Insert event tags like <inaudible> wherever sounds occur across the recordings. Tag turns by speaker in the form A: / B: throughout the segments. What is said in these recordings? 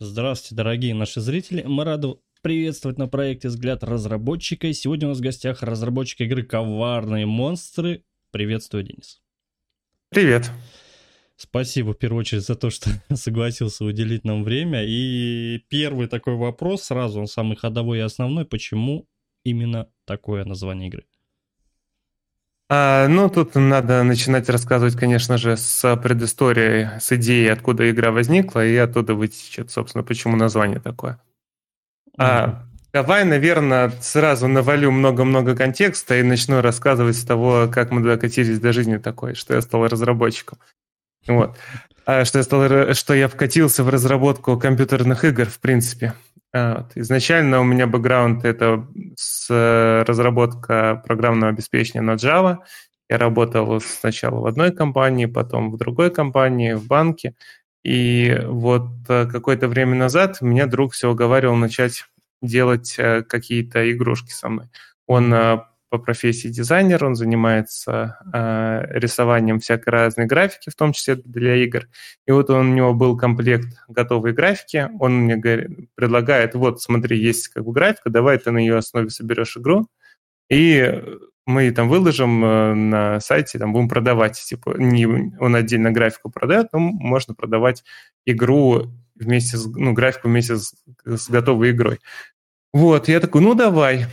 A: Здравствуйте, дорогие наши зрители. Мы рады приветствовать на проекте «Взгляд разработчика». И сегодня у нас в гостях разработчик игры «Коварные монстры». Приветствую, Денис.
B: Привет.
A: Спасибо, в первую очередь, за то, что <laughs> согласился уделить нам время. И первый такой вопрос, сразу он самый ходовой и основной. Почему именно такое название игры?
B: А, ну, тут надо начинать рассказывать, конечно же, с предыстории, с идеей, откуда игра возникла, и оттуда вытечет, собственно, почему название такое. Mm-hmm. А, давай, наверное, сразу навалю много-много контекста и начну рассказывать с того, как мы докатились до жизни такой, что я стал разработчиком. Вот. А что я, стал, что я вкатился в разработку компьютерных игр, в принципе. Изначально у меня бэкграунд это с э, разработка программного обеспечения на Java. Я работал сначала в одной компании, потом в другой компании, в банке. И вот э, какое-то время назад меня друг все уговаривал начать делать э, какие-то игрушки со мной. Он по профессии дизайнер, он занимается э, рисованием всякой разной графики, в том числе для игр. И вот он, у него был комплект готовой графики, он мне говорит, предлагает, вот смотри, есть как бы графика, давай ты на ее основе соберешь игру, и мы там выложим э, на сайте, там будем продавать, типа, не он отдельно графику продает, но можно продавать игру вместе с, ну, графику вместе с, с готовой игрой. Вот, я такой, ну давай.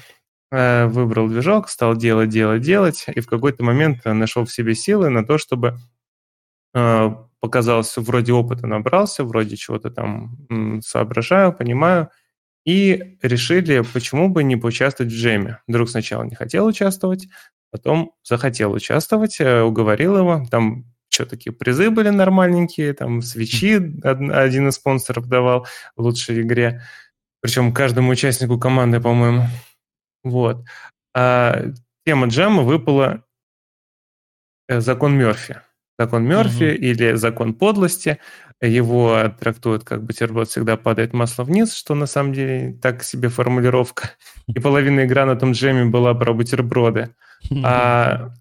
B: Э, выбрал движок, стал делать, делать, делать, и в какой-то момент нашел в себе силы на то, чтобы э, показалось, вроде опыта набрался, вроде чего-то там соображаю, понимаю, и решили, почему бы не поучаствовать в джеме. Друг сначала не хотел участвовать, потом захотел участвовать, э, уговорил его, там что такие призы были нормальненькие, там свечи один из спонсоров давал в лучшей игре, причем каждому участнику команды, по-моему. Вот. А тема джема выпала э, закон Мерфи. Закон Мерфи угу. или закон подлости. Его трактуют как бутерброд всегда падает масло вниз, что на самом деле так себе формулировка. И половина игра на том джеме была про бутерброды. А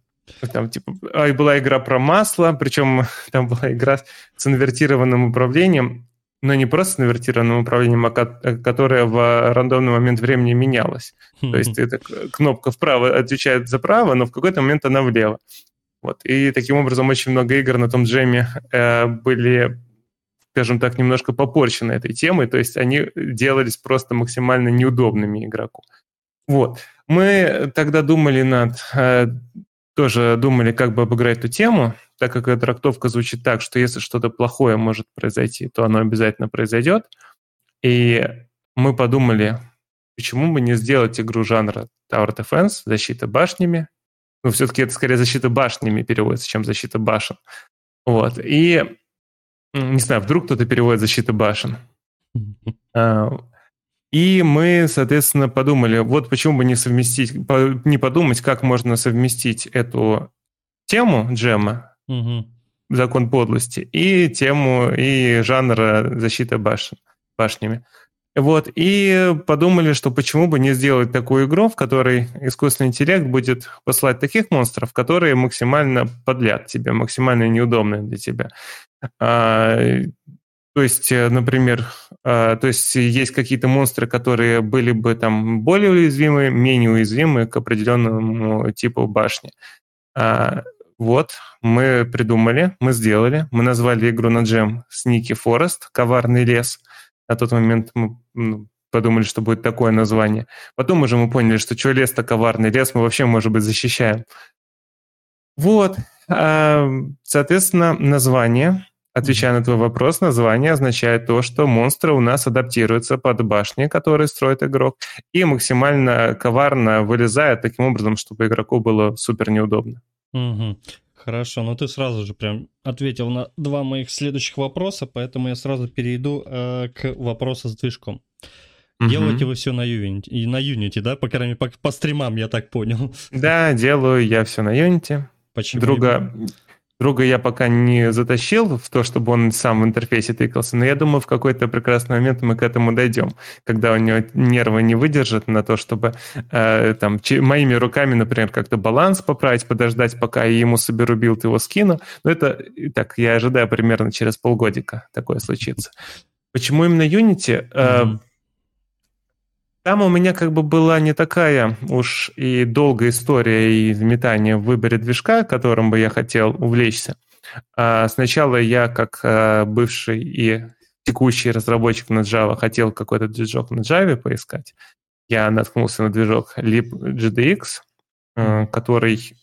B: там, типа, а была игра про масло, причем <laughs> там была игра с инвертированным управлением но не просто с инвертированным управлением, а которое в рандомный момент времени менялось. То есть эта кнопка вправо отвечает за право, но в какой-то момент она влево. Вот. И таким образом очень много игр на том джеме э, были, скажем так, немножко попорчены этой темой, то есть они делались просто максимально неудобными игроку. Вот. Мы тогда думали над э, тоже думали, как бы обыграть эту тему, так как эта трактовка звучит так, что если что-то плохое может произойти, то оно обязательно произойдет. И мы подумали, почему бы не сделать игру жанра Tower Defense, защита башнями. Ну, все-таки это скорее защита башнями переводится, чем защита башен. Вот. И, не знаю, вдруг кто-то переводит защита башен. А, и мы, соответственно, подумали, вот почему бы не совместить, не подумать, как можно совместить эту тему джема, закон подлости, и тему, и жанра защиты башен, башнями. Вот, и подумали, что почему бы не сделать такую игру, в которой искусственный интеллект будет посылать таких монстров, которые максимально подлят тебе, максимально неудобны для тебя. А, то есть, э, например, а, то есть есть какие-то монстры, которые были бы там более уязвимы, менее уязвимы к определенному типу башни. А, вот, мы придумали, мы сделали, мы назвали игру на джем Sneaky Forest, коварный лес. На тот момент мы ну, подумали, что будет такое название. Потом уже мы поняли, что что лес-то коварный лес, мы вообще, может быть, защищаем. Вот, а, соответственно, название Отвечая на твой вопрос, название означает то, что монстры у нас адаптируются под башни, которые строит игрок, и максимально коварно вылезают таким образом, чтобы игроку было супер неудобно.
A: Угу. Хорошо, ну ты сразу же прям ответил на два моих следующих вопроса, поэтому я сразу перейду э, к вопросу с движком. Угу. Делаете вы все на Unity, и на Unity, да, по крайней мере, по, по стримам, я так понял.
B: Да, делаю я все на Unity.
A: Почему?
B: Друга, Друга я пока не затащил в то, чтобы он сам в интерфейсе тыкался, но я думаю, в какой-то прекрасный момент мы к этому дойдем, когда у него нервы не выдержат на то, чтобы э, там моими руками, например, как-то баланс поправить, подождать, пока я ему соберу build, его скину. Но это так, я ожидаю примерно через полгодика такое случится. Почему именно Unity? Mm-hmm. Там у меня как бы была не такая уж и долгая история и метание в выборе движка, которым бы я хотел увлечься. А сначала я, как э, бывший и текущий разработчик на Java, хотел какой-то движок на Java поискать. Я наткнулся на движок libgdx, э, который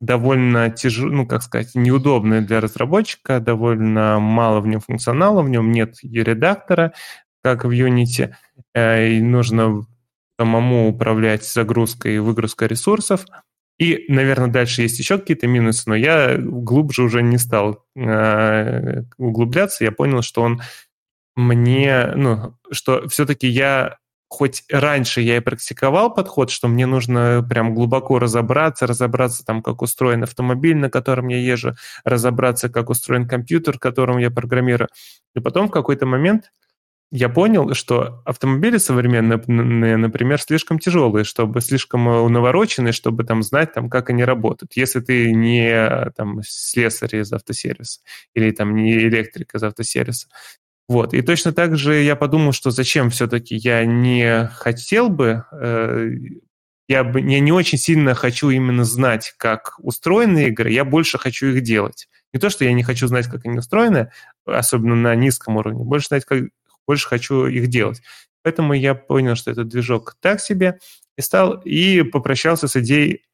B: довольно тяжелый, ну, как сказать, неудобный для разработчика, довольно мало в нем функционала, в нем нет редактора, как в Unity, и нужно самому управлять загрузкой и выгрузкой ресурсов. И, наверное, дальше есть еще какие-то минусы, но я глубже уже не стал э, углубляться. Я понял, что он мне, ну, что все-таки я хоть раньше я и практиковал подход, что мне нужно прям глубоко разобраться, разобраться там, как устроен автомобиль, на котором я езжу, разобраться, как устроен компьютер, которым я программирую. И потом в какой-то момент я понял, что автомобили современные, например, слишком тяжелые, чтобы слишком э, навороченные, чтобы там знать, там, как они работают. Если ты не там, слесарь из автосервиса или там не электрик из автосервиса. Вот. И точно так же я подумал, что зачем все-таки я не хотел бы, э, я, бы, я не очень сильно хочу именно знать, как устроены игры, я больше хочу их делать. Не то, что я не хочу знать, как они устроены, особенно на низком уровне, больше знать, как, больше хочу их делать. Поэтому я понял, что этот движок так себе, и стал и попрощался с идеей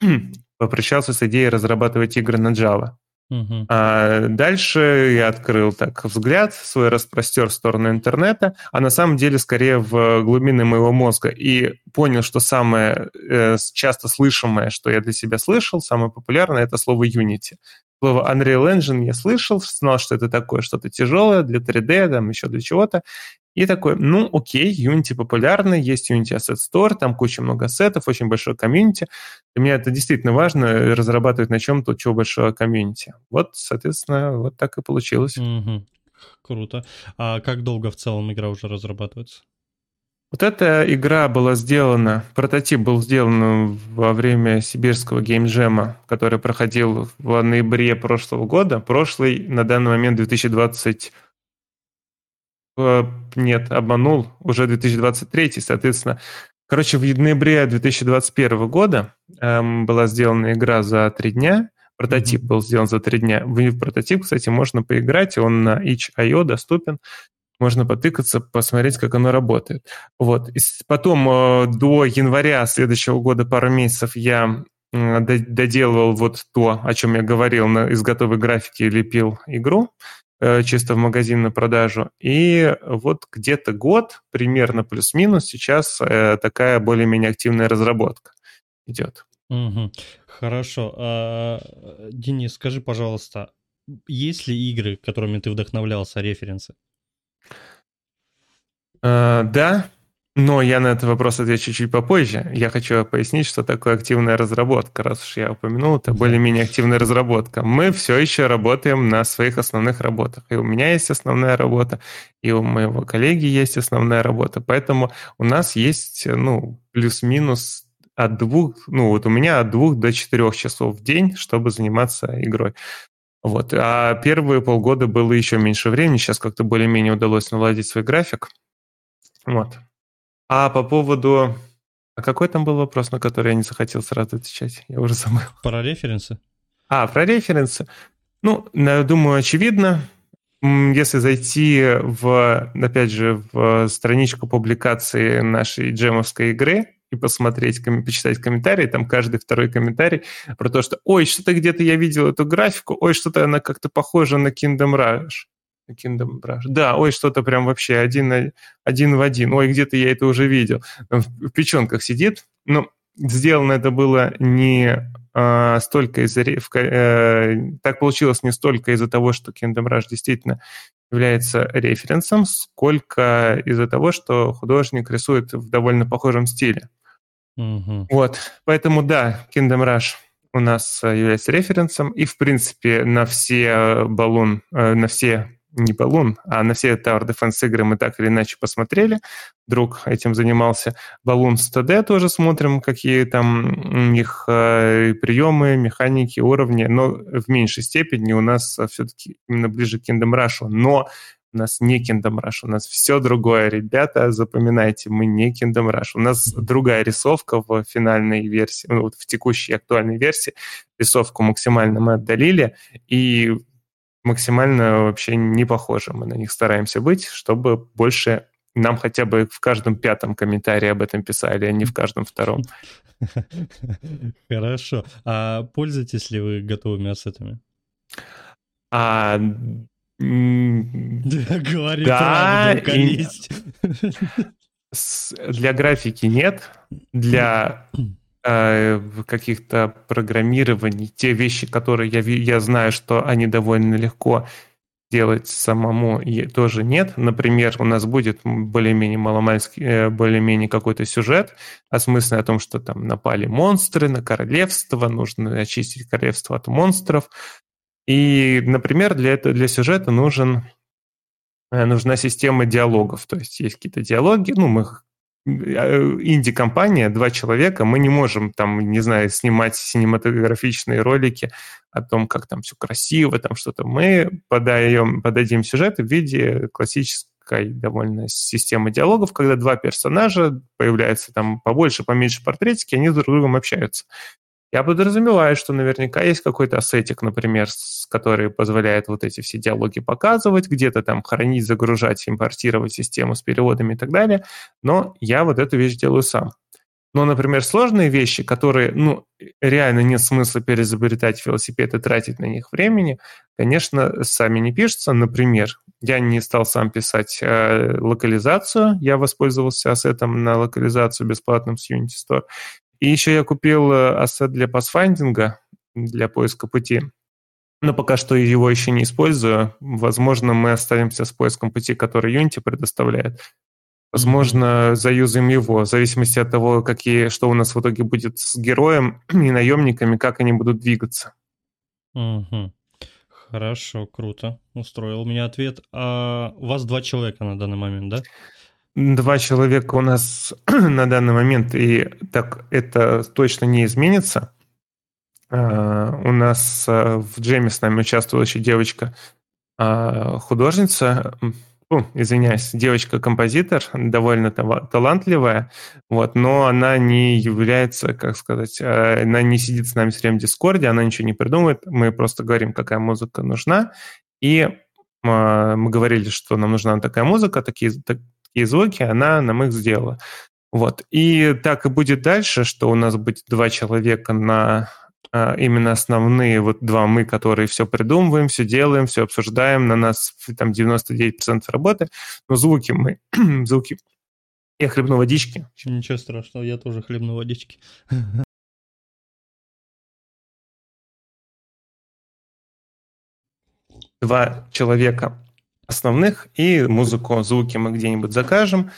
B: <clears throat> попрощался с идеей разрабатывать игры на Java. Uh-huh. А дальше я открыл так взгляд, свой распростер в сторону интернета, а на самом деле скорее в глубины моего мозга и понял, что самое э, часто слышимое, что я для себя слышал, самое популярное, это слово Unity. Слово Unreal Engine я слышал, знал, что это такое что-то тяжелое для 3D, там еще для чего-то. И такой, ну окей, Unity популярный, есть Unity Asset Store, там куча много ассетов, очень большое комьюнити. Для меня это действительно важно, разрабатывать на чем-то, чего большое комьюнити. Вот, соответственно, вот так и получилось.
A: Угу. Круто. А как долго в целом игра уже разрабатывается?
B: Вот эта игра была сделана, прототип был сделан во время сибирского геймджема, который проходил в ноябре прошлого года. Прошлый, на данный момент 2020... Э, нет, обманул, уже 2023, соответственно. Короче, в ноябре 2021 года эм, была сделана игра за три дня. Прототип mm-hmm. был сделан за три дня. В прототип, кстати, можно поиграть, он на itch.io доступен можно потыкаться, посмотреть, как оно работает. Вот. И потом э, до января следующего года, пару месяцев, я доделывал вот то, о чем я говорил, на, из готовой графики лепил игру э, чисто в магазин на продажу. И вот где-то год, примерно плюс-минус, сейчас э, такая более-менее активная разработка идет.
A: Угу. Хорошо. А, Денис, скажи, пожалуйста, есть ли игры, которыми ты вдохновлялся, референсы?
B: Uh, да, но я на этот вопрос отвечу чуть попозже. Я хочу пояснить, что такое активная разработка, раз уж я упомянул, это более-менее активная разработка. Мы все еще работаем на своих основных работах. И у меня есть основная работа, и у моего коллеги есть основная работа. Поэтому у нас есть, ну, плюс-минус от двух, ну, вот у меня от двух до четырех часов в день, чтобы заниматься игрой. Вот. А первые полгода было еще меньше времени. Сейчас как-то более-менее удалось наладить свой график. Вот. А по поводу... А какой там был вопрос, на который я не захотел сразу отвечать? Я уже <laughs> забыл.
A: Про референсы?
B: А, про референсы. Ну, думаю, очевидно. Если зайти в, опять же, в страничку публикации нашей джемовской игры и посмотреть, почитать комментарии, там каждый второй комментарий про то, что «Ой, что-то где-то я видел эту графику, ой, что-то она как-то похожа на Kingdom Rush». Kingdom Rush. Да, ой, что-то прям вообще один, один в один. Ой, где-то я это уже видел. В печенках сидит. Ну, сделано это было не а, столько из-за... Э, так получилось не столько из-за того, что Kingdom Rush действительно является референсом, сколько из-за того, что художник рисует в довольно похожем стиле. Угу. Вот, поэтому да, Kingdom Rush у нас является референсом, и в принципе на все баллон, э, на все не Балун, а на все Tower Defense игры мы так или иначе посмотрели. Друг этим занимался. Балун 100D тоже смотрим, какие там у них э, приемы, механики, уровни, но в меньшей степени у нас все-таки именно ближе к Kingdom Rush. Но У нас не Kingdom Rush, у нас все другое. Ребята, запоминайте, мы не Kingdom Rush. У нас другая рисовка в финальной версии, ну, вот в текущей актуальной версии. Рисовку максимально мы отдалили, и максимально вообще не похожи мы на них стараемся быть, чтобы больше нам хотя бы в каждом пятом комментарии об этом писали, а не в каждом втором. <laughs>
A: Хорошо. А пользуетесь ли вы готовыми ассетами?
B: А, <laughs>
A: Говори
B: да,
A: правду,
B: и... Для графики нет, для <clears throat> каких-то программирований, те вещи, которые я, я знаю, что они довольно легко делать самому тоже нет. Например, у нас будет более-менее маломальский, э, более-менее какой-то сюжет, осмысленный о том, что там напали монстры на королевство, нужно очистить королевство от монстров. И, например, для, этого, для сюжета нужен, э, нужна система диалогов. То есть есть какие-то диалоги, ну, мы э, инди-компания, два человека, мы не можем там, не знаю, снимать синематографичные ролики о том, как там все красиво, там что-то. Мы подаем, подадим сюжет в виде классической довольно системы диалогов, когда два персонажа появляются там побольше, поменьше портретики, они друг с другом общаются. Я подразумеваю, что наверняка есть какой-то ассетик, например, который позволяет вот эти все диалоги показывать, где-то там хранить, загружать, импортировать систему с переводами и так далее, но я вот эту вещь делаю сам. Но, например, сложные вещи, которые, ну, реально нет смысла переизобретать велосипед и тратить на них времени, конечно, сами не пишутся. Например, я не стал сам писать э, локализацию, я воспользовался ассетом на локализацию бесплатным с Unity Store. И еще я купил э, ассет для пасфайндинга, для поиска пути. Но пока что его еще не использую. Возможно, мы останемся с поиском пути, который Unity предоставляет. Возможно, заюзаем его, в зависимости от того, какие, что у нас в итоге будет с героем <clears throat> и наемниками, как они будут двигаться.
A: Угу. Хорошо, круто. Устроил меня ответ. А у вас два человека на данный момент, да?
B: Два человека у нас <clears throat> на данный момент, и так это точно не изменится. Uh, у нас uh, в джеме с нами участвовала еще девочка uh, художница, ну, извиняюсь, девочка-композитор, довольно талантливая, вот, но она не является, как сказать, она не сидит с нами все время в Дискорде, она ничего не придумывает, мы просто говорим, какая музыка нужна, и мы говорили, что нам нужна такая музыка, такие, такие звуки, она нам их сделала. Вот. И так и будет дальше, что у нас будет два человека на а, именно основные вот два мы, которые все придумываем, все делаем, все обсуждаем, на нас там 99% работы, но звуки мы, <clears throat> звуки, я хлебну водички.
A: Ничего страшного, я тоже хлебну водички. <laughs>
B: Два человека основных, и музыку, звуки мы где-нибудь закажем,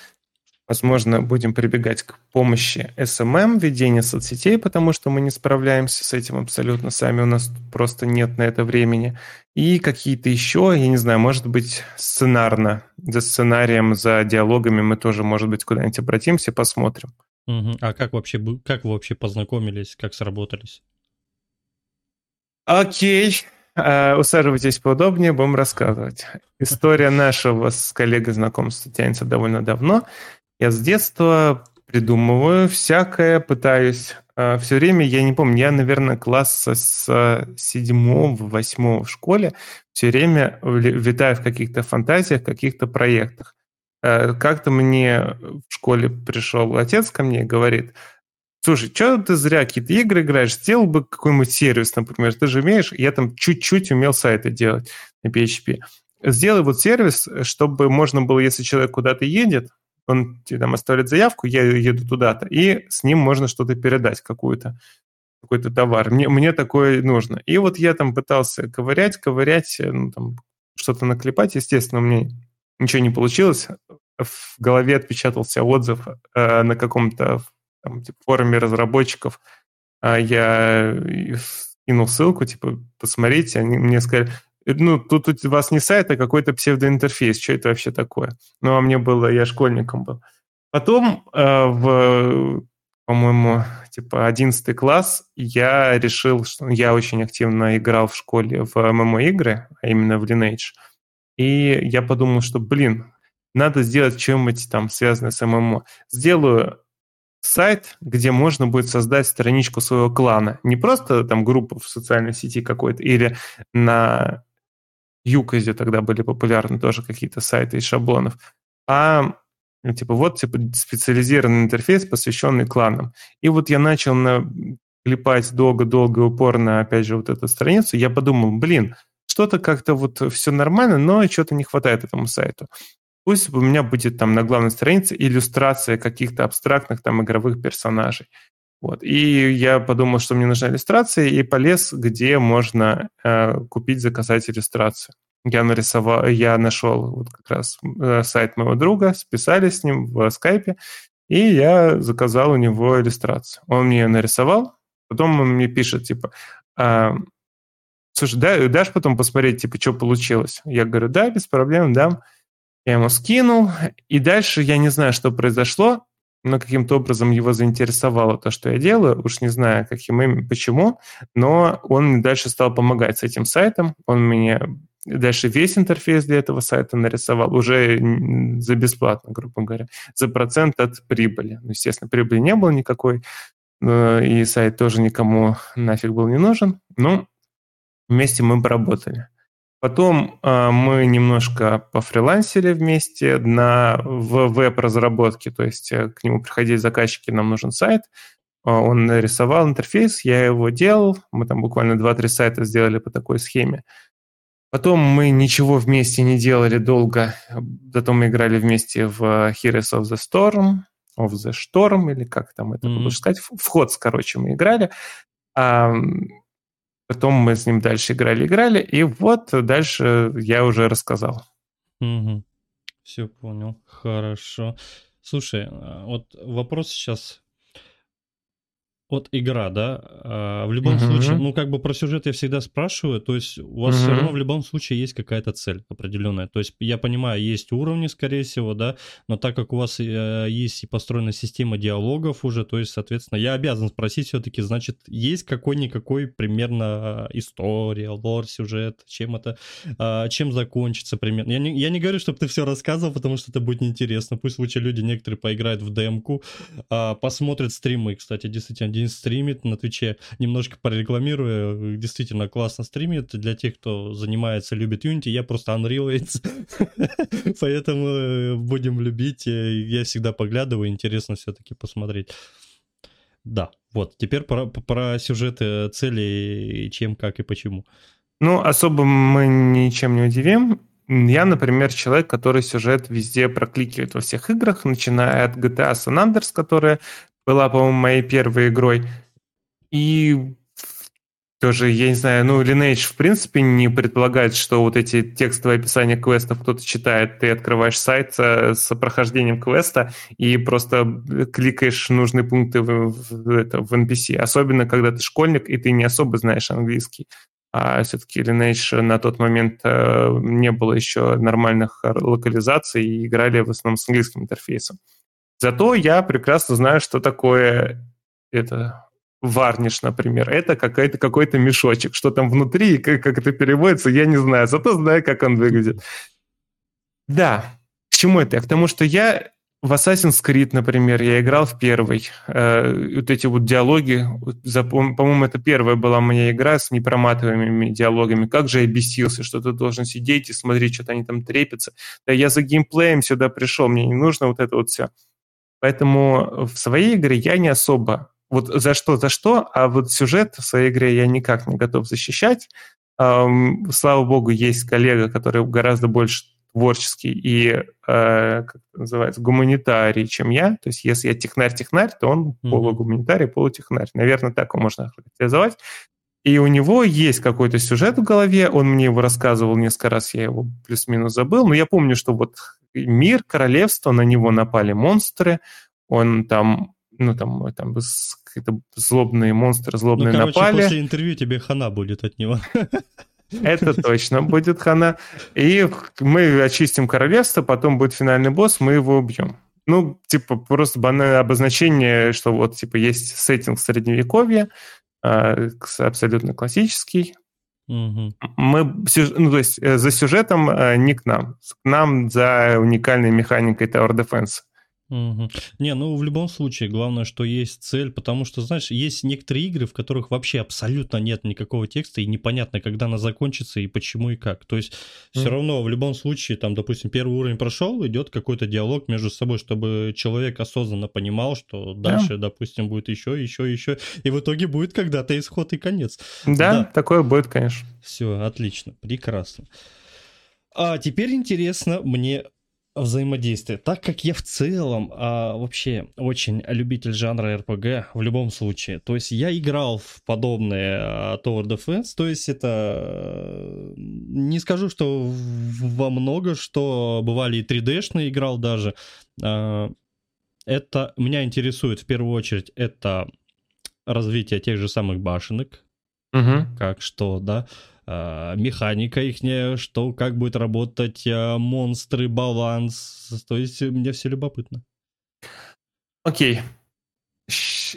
B: Возможно, будем прибегать к помощи SMM, ведения соцсетей, потому что мы не справляемся с этим абсолютно сами, у нас просто нет на это времени. И какие-то еще, я не знаю, может быть, сценарно, за сценарием, за диалогами мы тоже, может быть, куда-нибудь обратимся, посмотрим.
A: Угу. А как вообще, как вы вообще познакомились, как сработались?
B: Окей, усаживайтесь поудобнее, будем рассказывать. История нашего с коллегой знакомства тянется довольно давно. Я с детства придумываю всякое, пытаюсь. А, Все время, я не помню, я, наверное, класса с седьмого, восьмого в школе все время витаю в каких-то фантазиях, каких-то проектах. Как-то мне в школе пришел отец ко мне и говорит, слушай, что ты зря какие-то игры играешь, сделал бы какой-нибудь сервис, например, ты же умеешь, я там чуть-чуть умел сайты делать на PHP. Сделай вот сервис, чтобы можно было, если человек куда-то едет, он тебе там оставляет заявку, я еду туда-то, и с ним можно что-то передать, какую-то какой-то товар. Мне, мне такое нужно. И вот я там пытался ковырять, ковырять, э, ну, там, что-то наклепать. Естественно, мне ничего не получилось. В голове отпечатался отзыв э, на каком-то там, типа, форуме разработчиков. А я скинул ссылку, типа, посмотрите. Они мне сказали, ну, тут у вас не сайт, а какой-то псевдоинтерфейс. Что это вообще такое? Ну, а мне было, я школьником был. Потом э, в, по-моему, типа 11 класс я решил, что я очень активно играл в школе в ММО-игры, а именно в Lineage. и я подумал, что, блин, надо сделать что-нибудь там связанное с ММО. Сделаю сайт, где можно будет создать страничку своего клана. Не просто там группа в социальной сети какой-то, или на Юказе тогда были популярны тоже какие-то сайты из шаблонов, а ну, типа вот типа специализированный интерфейс, посвященный кланам. И вот я начал на клепать долго-долго упорно, опять же, вот эту страницу, я подумал, блин, что-то как-то вот все нормально, но что-то не хватает этому сайту. Пусть у меня будет там на главной странице иллюстрация каких-то абстрактных там игровых персонажей. Вот. И я подумал, что мне нужна иллюстрация, и полез, где можно э, купить, заказать иллюстрацию. Я нарисовал, я нашел вот как раз э, сайт моего друга, списали с ним в скайпе, и я заказал у него иллюстрацию. Он мне нарисовал, потом он мне пишет, типа, э, слушай, да, дашь потом посмотреть, типа, что получилось? Я говорю, да, без проблем, дам. Я ему скинул, и дальше я не знаю, что произошло, но каким-то образом его заинтересовало то, что я делаю, уж не знаю, каким именно, почему, но он мне дальше стал помогать с этим сайтом, он мне дальше весь интерфейс для этого сайта нарисовал уже за бесплатно, грубо говоря, за процент от прибыли. Ну, естественно, прибыли не было никакой, и сайт тоже никому нафиг был не нужен, но вместе мы поработали. Потом э, мы немножко пофрилансили вместе на, в веб-разработке, то есть э, к нему приходили заказчики, нам нужен сайт, э, он нарисовал интерфейс, я его делал, мы там буквально 2-3 сайта сделали по такой схеме. Потом мы ничего вместе не делали долго, зато мы играли вместе в Heroes of the Storm, of the Storm, или как там это mm-hmm. лучше сказать, вход, короче, мы играли. Потом мы с ним дальше играли-играли, и вот дальше я уже рассказал.
A: Угу. Все понял. Хорошо. Слушай, а, вот вопрос сейчас от игра, да, а, в любом uh-huh. случае, ну, как бы про сюжет я всегда спрашиваю, то есть у вас uh-huh. все равно в любом случае есть какая-то цель определенная. То есть я понимаю, есть уровни, скорее всего, да, но так как у вас э, есть и построена система диалогов уже, то есть, соответственно, я обязан спросить все-таки, значит, есть какой-никакой примерно история, лор, сюжет, чем это, э, чем закончится примерно. Я не, я не говорю, чтобы ты все рассказывал, потому что это будет неинтересно. Пусть лучше люди некоторые поиграют в демку, э, посмотрят стримы, кстати, действительно, Дин стримит на Твиче, немножко порекламирую, действительно классно стримит. Для тех, кто занимается, любит Unity, я просто Unreal <laughs> Поэтому э, будем любить. Э, я всегда поглядываю, интересно все-таки посмотреть. Да, вот, теперь про, про сюжеты, цели, чем, как и почему.
B: Ну, особо мы ничем не удивим. Я, например, человек, который сюжет везде прокликивает во всех играх, начиная от GTA San Andreas, которая была, по-моему, моей первой игрой. И тоже, я не знаю, ну, Lineage, в принципе, не предполагает, что вот эти текстовые описания квестов кто-то читает. Ты открываешь сайт с прохождением квеста и просто кликаешь нужные пункты в, в, это, в NPC. Особенно, когда ты школьник, и ты не особо знаешь английский. А все-таки Lineage на тот момент э, не было еще нормальных локализаций, и играли в основном с английским интерфейсом. Зато я прекрасно знаю, что такое это варниш, например. Это какой-то какой-то мешочек. Что там внутри и как, как это переводится, я не знаю. Зато знаю, как он выглядит. Да, к чему это? К тому, что я в Assassin's Creed, например, я играл в первый. Э, вот эти вот диалоги, по-моему, это первая была моя игра с непроматываемыми диалогами. Как же я бесился, что ты должен сидеть и смотреть, что-то они там трепятся. Да я за геймплеем сюда пришел, мне не нужно вот это вот все. Поэтому в своей игре я не особо вот за что, за что, а вот сюжет в своей игре я никак не готов защищать. Слава богу, есть коллега, который гораздо больше творческий и, э, как это называется, гуманитарий, чем я. То есть если я технарь-технарь, то он mm-hmm. полугуманитарий, полутехнарь. Наверное, так его можно характеризовать. И у него есть какой-то сюжет в голове, он мне его рассказывал несколько раз, я его плюс-минус забыл, но я помню, что вот мир, королевство, на него напали монстры, он там, ну там, там какие-то злобные монстры, злобные ну, короче, напали.
A: после интервью тебе хана будет от него. <laughs>
B: Это точно будет хана. И мы очистим королевство, потом будет финальный босс, мы его убьем. Ну, типа, просто банальное обозначение, что вот, типа, есть сеттинг средневековья, а, абсолютно классический, Угу. Мы, ну, то есть э, за сюжетом э, не к нам, к нам за уникальной механикой Tower Defense.
A: Угу. Не, ну в любом случае, главное, что есть цель, потому что, знаешь, есть некоторые игры, в которых вообще абсолютно нет никакого текста, и непонятно, когда она закончится, и почему, и как. То есть mm. все равно в любом случае, там, допустим, первый уровень прошел, идет какой-то диалог между собой, чтобы человек осознанно понимал, что дальше, yeah. допустим, будет еще, еще, еще, и в итоге будет когда-то исход и конец.
B: Да, да. такое будет, конечно.
A: Все, отлично, прекрасно. А теперь интересно мне взаимодействие. Так как я в целом а, вообще очень любитель жанра RPG в любом случае, то есть я играл в подобные а, Tower Defense, то есть это не скажу, что во много, что бывали и 3D-шные играл даже. А, это меня интересует в первую очередь это развитие тех же самых башенок, угу. как что, да, механика их, что, как будет работать а, монстры, баланс. То есть мне все любопытно.
B: Окей.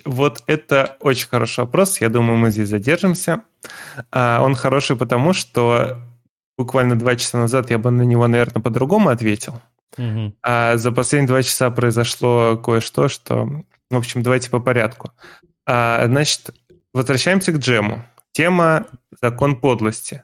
B: Вот это очень хороший вопрос. Я думаю, мы здесь задержимся. А, он хороший потому, что буквально два часа назад я бы на него, наверное, по-другому ответил. Угу. А за последние два часа произошло кое-что, что... В общем, давайте по порядку. Значит, возвращаемся к джему. Тема «Закон подлости».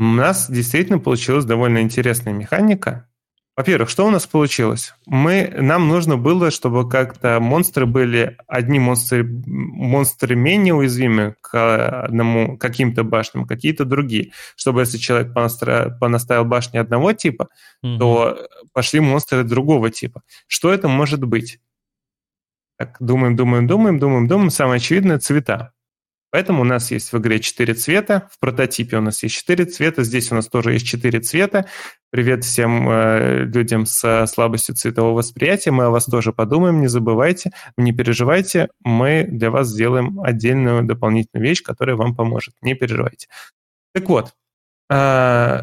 B: У нас действительно получилась довольно интересная механика. Во-первых, что у нас получилось? Мы, нам нужно было, чтобы как-то монстры были, одни монстры, монстры менее уязвимы к одному, каким-то башням, какие-то другие. Чтобы если человек понастроил, понаставил башни одного типа, mm-hmm. то пошли монстры другого типа. Что это может быть? Так, думаем, думаем, думаем, думаем, думаем. Самое очевидное – цвета. Поэтому у нас есть в игре 4 цвета, в прототипе у нас есть 4 цвета, здесь у нас тоже есть 4 цвета. Привет всем э, людям с слабостью цветового восприятия, мы о вас тоже подумаем, не забывайте, не переживайте, мы для вас сделаем отдельную дополнительную вещь, которая вам поможет, не переживайте. Так вот, э,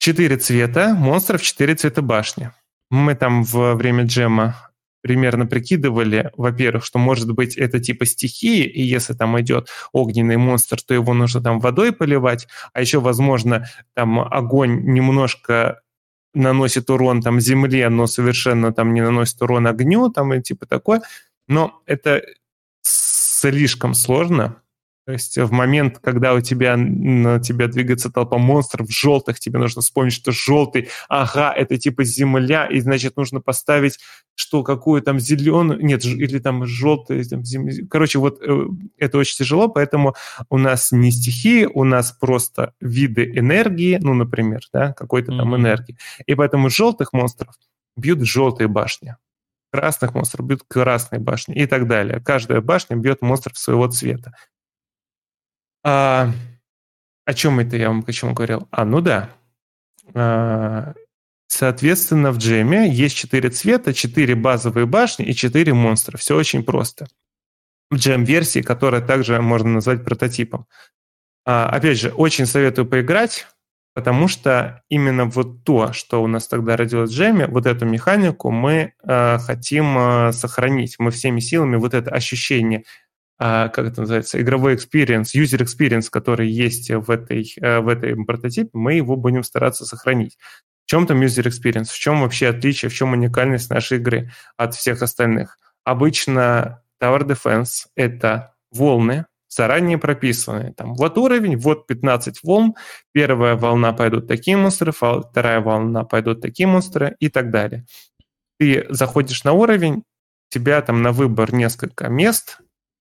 B: 4 цвета монстров, 4 цвета башни. Мы там во время джема примерно прикидывали, во-первых, что может быть это типа стихии, и если там идет огненный монстр, то его нужно там водой поливать, а еще, возможно, там огонь немножко наносит урон там земле, но совершенно там не наносит урон огню, там и типа такое. Но это слишком сложно, то есть в момент, когда у тебя на тебя двигается толпа монстров желтых, тебе нужно вспомнить, что желтый, ага, это типа земля, и значит нужно поставить, что какую там зеленую, нет, или там желтый, там, зем... короче, вот э, это очень тяжело, поэтому у нас не стихии, у нас просто виды энергии, ну, например, да, какой-то там mm-hmm. энергии, и поэтому желтых монстров бьют желтые башни, красных монстров бьют красные башни и так далее. Каждая башня бьет монстров своего цвета. А, о чем это я вам почему говорил? А, ну да. А, соответственно, в джеме есть четыре цвета, четыре базовые башни и четыре монстра. Все очень просто. В джем-версии, которая также можно назвать прототипом. А, опять же, очень советую поиграть, потому что именно вот то, что у нас тогда родилось в джеме, вот эту механику мы э, хотим э, сохранить. Мы всеми силами вот это ощущение как это называется, игровой experience, user experience, который есть в, этой, э, в этой прототипе, мы его будем стараться сохранить. В чем там user experience? В чем вообще отличие, в чем уникальность нашей игры от всех остальных? Обычно Tower Defense — это волны, заранее прописанные. Там вот уровень, вот 15 волн, первая волна пойдут такие монстры, вторая волна пойдут такие монстры и так далее. Ты заходишь на уровень, тебя там на выбор несколько мест,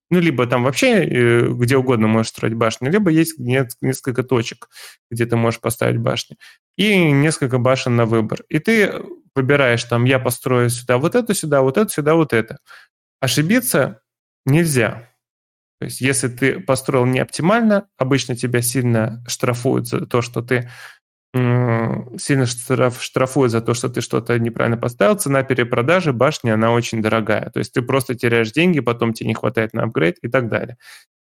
B: ну, либо там вообще э, где угодно можешь строить башни, либо есть несколько точек, где ты можешь поставить башни. И несколько башен на выбор. И ты выбираешь там, я построю сюда вот это, сюда, вот это, сюда, вот это. Ошибиться нельзя. То есть если ты построил не оптимально, обычно тебя сильно штрафуют за то, что ты сильно штраф, штрафуют за то, что ты что-то неправильно поставил. Цена перепродажи башни, она очень дорогая. То есть ты просто теряешь деньги, потом тебе не хватает на апгрейд и так далее.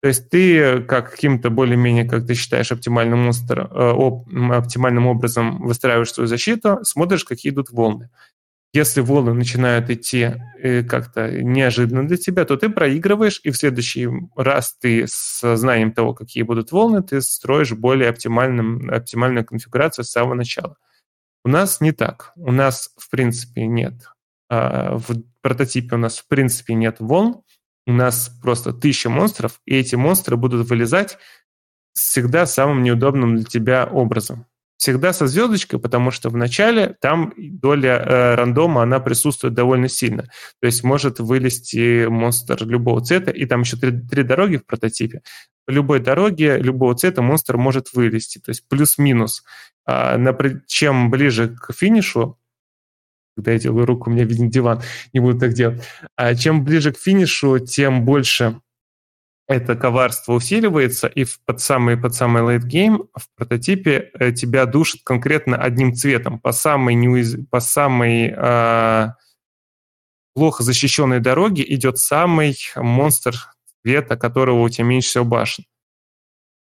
B: То есть ты как каким-то более-менее, как ты считаешь, оптимальным, монстр, э, оптимальным образом выстраиваешь свою защиту, смотришь, какие идут волны. Если волны начинают идти э, как-то неожиданно для тебя, то ты проигрываешь, и в следующий раз ты с знанием того, какие будут волны, ты строишь более оптимальным, оптимальную конфигурацию с самого начала. У нас не так. У нас, в принципе, нет. А, в прототипе у нас, в принципе, нет волн. У нас просто тысяча монстров, и эти монстры будут вылезать всегда самым неудобным для тебя образом всегда со звездочкой, потому что в начале там доля э, рандома, она присутствует довольно сильно. То есть может вылезти монстр любого цвета, и там еще три, три дороги в прототипе. По любой дороге любого цвета монстр может вылезти. То есть плюс-минус. А, чем ближе к финишу, когда я делаю руку, у меня виден диван, не буду так делать. А чем ближе к финишу, тем больше это коварство усиливается, и под самый, под самый game в прототипе э, тебя душит конкретно одним цветом. По самой, неуяз... по самой э, плохо защищенной дороге идет самый монстр цвета, которого у тебя меньше всего башен.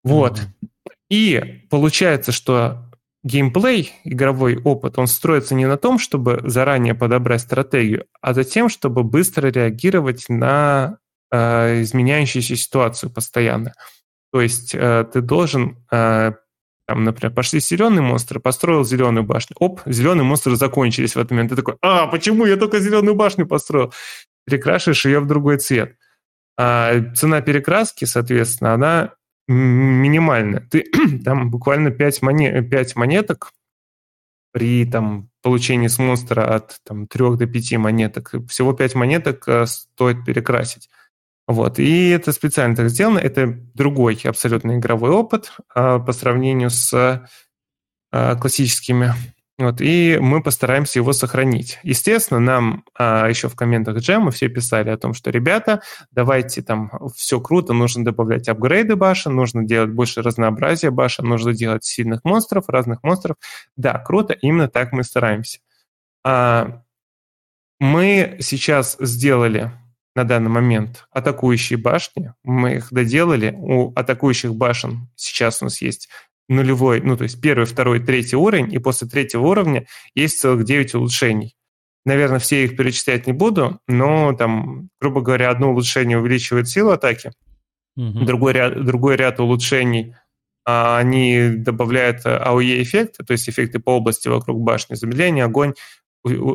B: Вот. Mm-hmm. И получается, что геймплей, игровой опыт, он строится не на том, чтобы заранее подобрать стратегию, а за тем, чтобы быстро реагировать на э, изменяющуюся ситуацию постоянно. То есть э, ты должен, э, там, например, пошли зеленые монстры, построил зеленую башню. Оп, зеленые монстры закончились в этот момент. Ты такой, а, почему я только зеленую башню построил? Перекрашиваешь ее в другой цвет. А цена перекраски, соответственно, она минимальная. Ты <clears throat> там буквально 5, монет, 5 монеток при там, получении с монстра от там, 3 до 5 монеток. Всего 5 монеток э, стоит перекрасить. Вот. И это специально так сделано. Это другой абсолютно игровой опыт а, по сравнению с а, классическими. Вот. И мы постараемся его сохранить. Естественно, нам а, еще в комментах джема все писали о том, что, ребята, давайте там все круто, нужно добавлять апгрейды башен, нужно делать больше разнообразия башен, нужно делать сильных монстров, разных монстров. Да, круто, именно так мы стараемся. А, мы сейчас сделали на данный момент атакующие башни. Мы их доделали. У атакующих башен сейчас у нас есть нулевой, ну то есть первый, второй, третий уровень, и после третьего уровня есть целых 9 улучшений. Наверное, все их перечислять не буду, но там, грубо говоря, одно улучшение увеличивает силу атаки, угу. другой, ряд, другой ряд улучшений а, они добавляют AOE эффекты, то есть эффекты по области вокруг башни, замедление, огонь,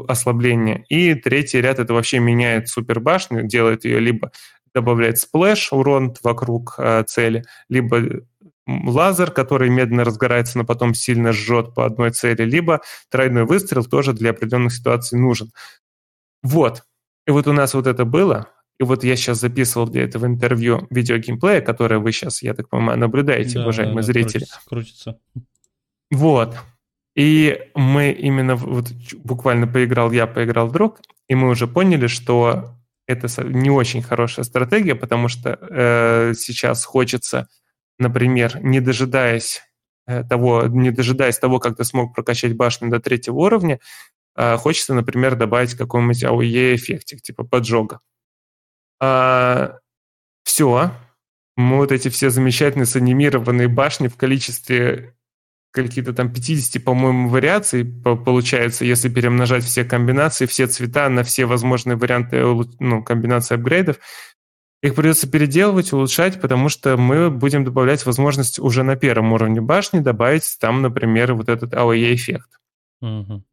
B: ослабление. И третий ряд это вообще меняет супербашню, делает ее либо добавляет splash, урон вокруг э, цели, либо лазер, который медленно разгорается, но потом сильно жжет по одной цели, либо тройной выстрел тоже для определенных ситуаций нужен. Вот. И вот у нас вот это было. И вот я сейчас записывал для этого интервью видеогеймплея, которое вы сейчас, я так понимаю, наблюдаете, да, уважаемые да, зрители.
A: Крутится, крутится.
B: Вот. И мы именно вот буквально поиграл я, поиграл друг, и мы уже поняли, что это не очень хорошая стратегия, потому что э, сейчас хочется, например, не дожидаясь э, того, не дожидаясь того, как ты смог прокачать башню до третьего уровня, э, хочется, например, добавить какой-нибудь AOE эффектик, типа поджога. А, все, мы вот эти все замечательные санимированные башни в количестве какие-то там 50, по-моему, вариаций получается, если перемножать все комбинации, все цвета на все возможные варианты ну, комбинации апгрейдов. Их придется переделывать, улучшать, потому что мы будем добавлять возможность уже на первом уровне башни добавить там, например, вот этот AOE-эффект. Угу.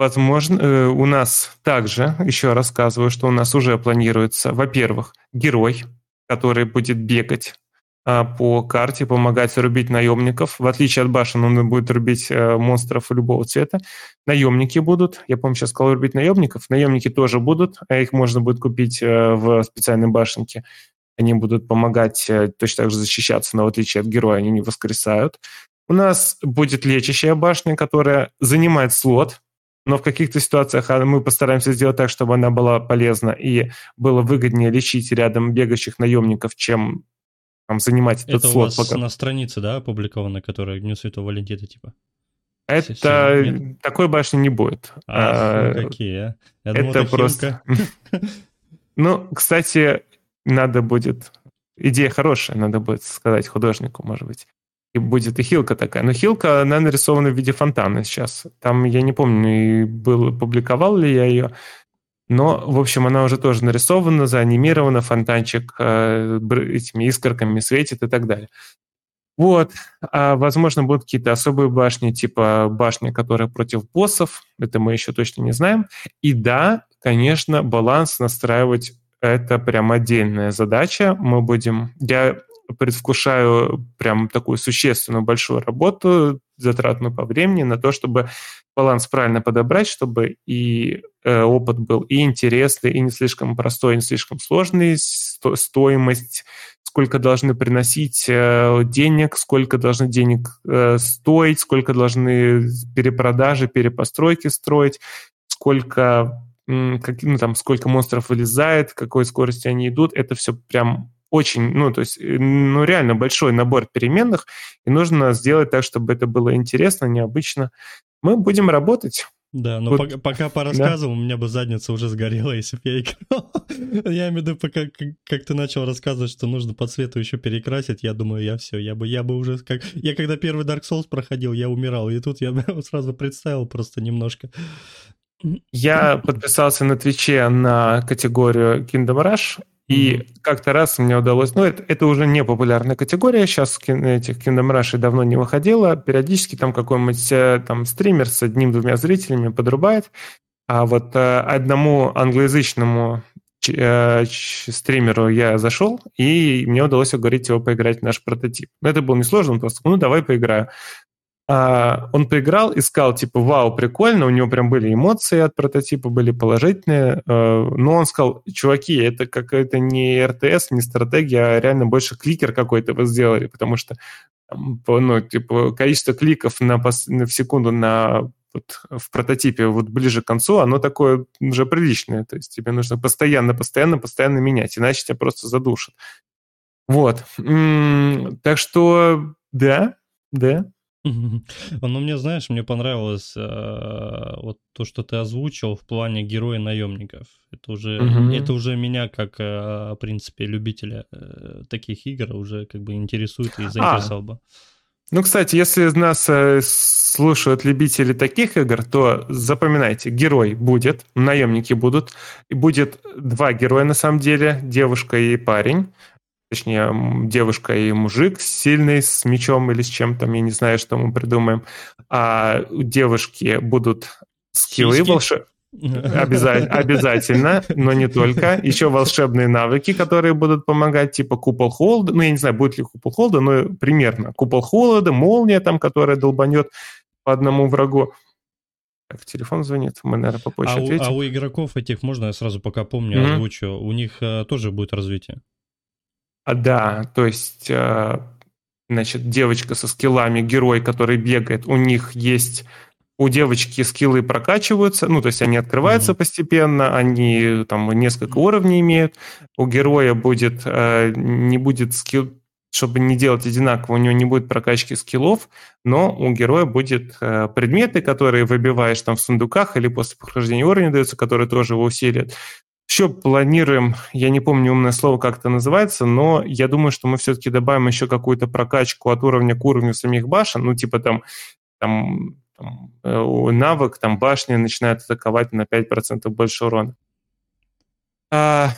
B: Возможно, э, у нас также, еще рассказываю, что у нас уже планируется, во-первых, герой, который будет бегать а, по карте, помогать рубить наемников. В отличие от башен, он будет рубить э, монстров любого цвета. Наемники будут. Я, помню, сейчас сказал рубить наемников. Наемники тоже будут, а их можно будет купить э, в специальной башенке. Они будут помогать э, точно так же защищаться, но в отличие от героя они не воскресают. У нас будет лечащая башня, которая занимает слот, но в каких-то ситуациях а, мы постараемся сделать так, чтобы она была полезна и было выгоднее лечить рядом бегающих наемников, чем там, занимать
A: этот это слот. Это у вас пока. на странице, да, опубликовано, которая Дню Святого Валентина, типа?
B: Это Все, такой башни не будет.
A: А, а какие, а?
B: Я это думал, просто... Ну, кстати, надо будет... Идея хорошая, надо будет сказать художнику, может быть. и будет и хилка такая. Но хилка, она нарисована в виде фонтана сейчас. Там, я не помню, был, публиковал ли я ее, но, в общем, она уже тоже нарисована, заанимирована, фонтанчик э, этими искорками светит и так далее. Вот. А, возможно, будут какие-то особые башни, типа башни, которая против боссов. Это мы еще точно не знаем. И да, конечно, баланс настраивать это прям отдельная задача. Мы будем... Я предвкушаю прям такую существенную большую работу, затратную по времени, на то, чтобы баланс правильно подобрать, чтобы и э, опыт был и интересный, и не слишком простой, и не слишком сложный, сто, стоимость, сколько должны приносить э, денег, сколько должны денег э, стоить, сколько должны перепродажи, перепостройки строить, сколько, как, ну, там, сколько монстров вылезает, какой скоростью они идут, это все прям очень, ну, то есть, э, ну, реально большой набор переменных, и нужно сделать так, чтобы это было интересно, необычно. Мы будем работать.
A: Да, но вот. пока, пока по рассказам да. у меня бы задница уже сгорела, <laughs> если бы я играл. я имею в виду, пока как, как ты начал рассказывать, что нужно по цвету еще перекрасить, я думаю, я все, я бы, я бы уже как... Я когда первый Dark Souls проходил, я умирал, и тут я <laughs> сразу представил просто немножко.
B: Я подписался на Твиче на категорию Kingdom Rush, и как-то раз мне удалось... Ну, это, это уже не популярная категория, сейчас этих Kingdom Rush давно не выходило. Периодически там какой-нибудь э, там стример с одним-двумя зрителями подрубает. А вот э, одному англоязычному э, стримеру я зашел, и мне удалось уговорить его поиграть в наш прототип. Но это было несложно, он просто, ну, давай поиграю. А, он поиграл и сказал, типа, вау, прикольно, у него прям были эмоции от прототипа, были положительные, а, но он сказал, чуваки, это какая-то не РТС, не стратегия, а реально больше кликер какой-то вы сделали, потому что ну, типа, количество кликов на, на в секунду на вот, в прототипе вот ближе к концу, оно такое уже приличное. То есть тебе нужно постоянно, постоянно, постоянно менять, иначе тебя просто задушат. Вот. Так что, да, да,
A: Ну, мне, знаешь, мне понравилось э, вот то, что ты озвучил в плане героя наемников. Это уже, угу. это уже меня, как, э, в принципе, любителя э, таких игр, уже как бы интересует и заинтересовал а. бы.
B: Ну, кстати, если нас э, слушают любители таких игр, то запоминайте, герой будет, наемники будут, и будет два героя на самом деле, девушка и парень точнее, девушка и мужик сильный с мечом или с чем там, я не знаю, что мы придумаем. А у девушки будут скиллы волшебные. Обязательно, обязательно, но не только. Еще волшебные навыки, которые будут помогать, типа купол холода. Ну, я не знаю, будет ли купол холода, но примерно. Купол холода, молния там, которая долбанет по одному врагу. Так, телефон звонит, мы, наверное, попозже
A: а
B: ответим.
A: У, а у игроков этих, можно я сразу пока помню, mm-hmm. озвучу, у них э, тоже будет развитие?
B: А, да, то есть, э, значит, девочка со скиллами, герой, который бегает, у них есть у девочки скиллы прокачиваются, ну, то есть они открываются mm-hmm. постепенно, они там несколько уровней имеют. У героя будет, э, не будет скилл, чтобы не делать одинаково, у него не будет прокачки скиллов, но у героя будет э, предметы, которые выбиваешь там в сундуках или после прохождения уровня даются, которые тоже его усилят. Еще планируем, я не помню умное слово, как это называется, но я думаю, что мы все-таки добавим еще какую-то прокачку от уровня к уровню самих башен, ну, типа там, там, там э, навык, там башни начинают атаковать на 5% больше урона. А,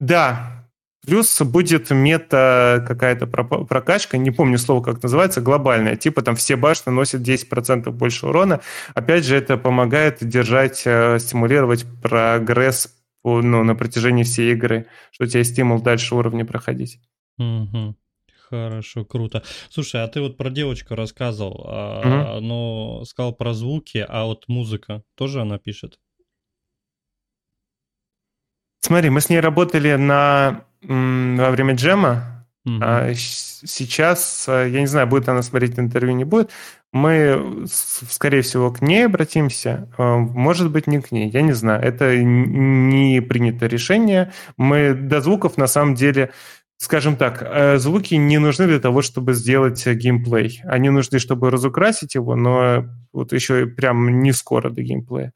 B: да, плюс будет мета какая-то прокачка, не помню слово, как называется, глобальная, типа там все башни носят 10% больше урона. Опять же, это помогает держать, э, стимулировать прогресс ну, на протяжении всей игры, что у тебя есть стимул дальше уровни проходить.
A: Угу. Хорошо, круто. Слушай, а ты вот про девочку рассказывал, угу. а, но сказал про звуки, а вот музыка тоже она пишет?
B: Смотри, мы с ней работали на во время джема, Mm-hmm. А сейчас, э, я не знаю, будет она смотреть интервью, не будет, мы, скорее всего, к ней обратимся, э, может быть, не к ней, я не знаю. Это не принято решение. Мы до звуков, на самом деле, скажем так, э, звуки не нужны для того, чтобы сделать геймплей. Они нужны, чтобы разукрасить его, но вот еще прям не скоро до геймплея.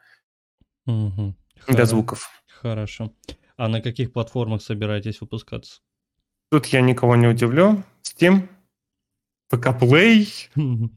A: Угу.
B: До звуков.
A: Хорошо. А на каких платформах собираетесь выпускаться?
B: Тут я никого не удивлю. Steam, ПК Play.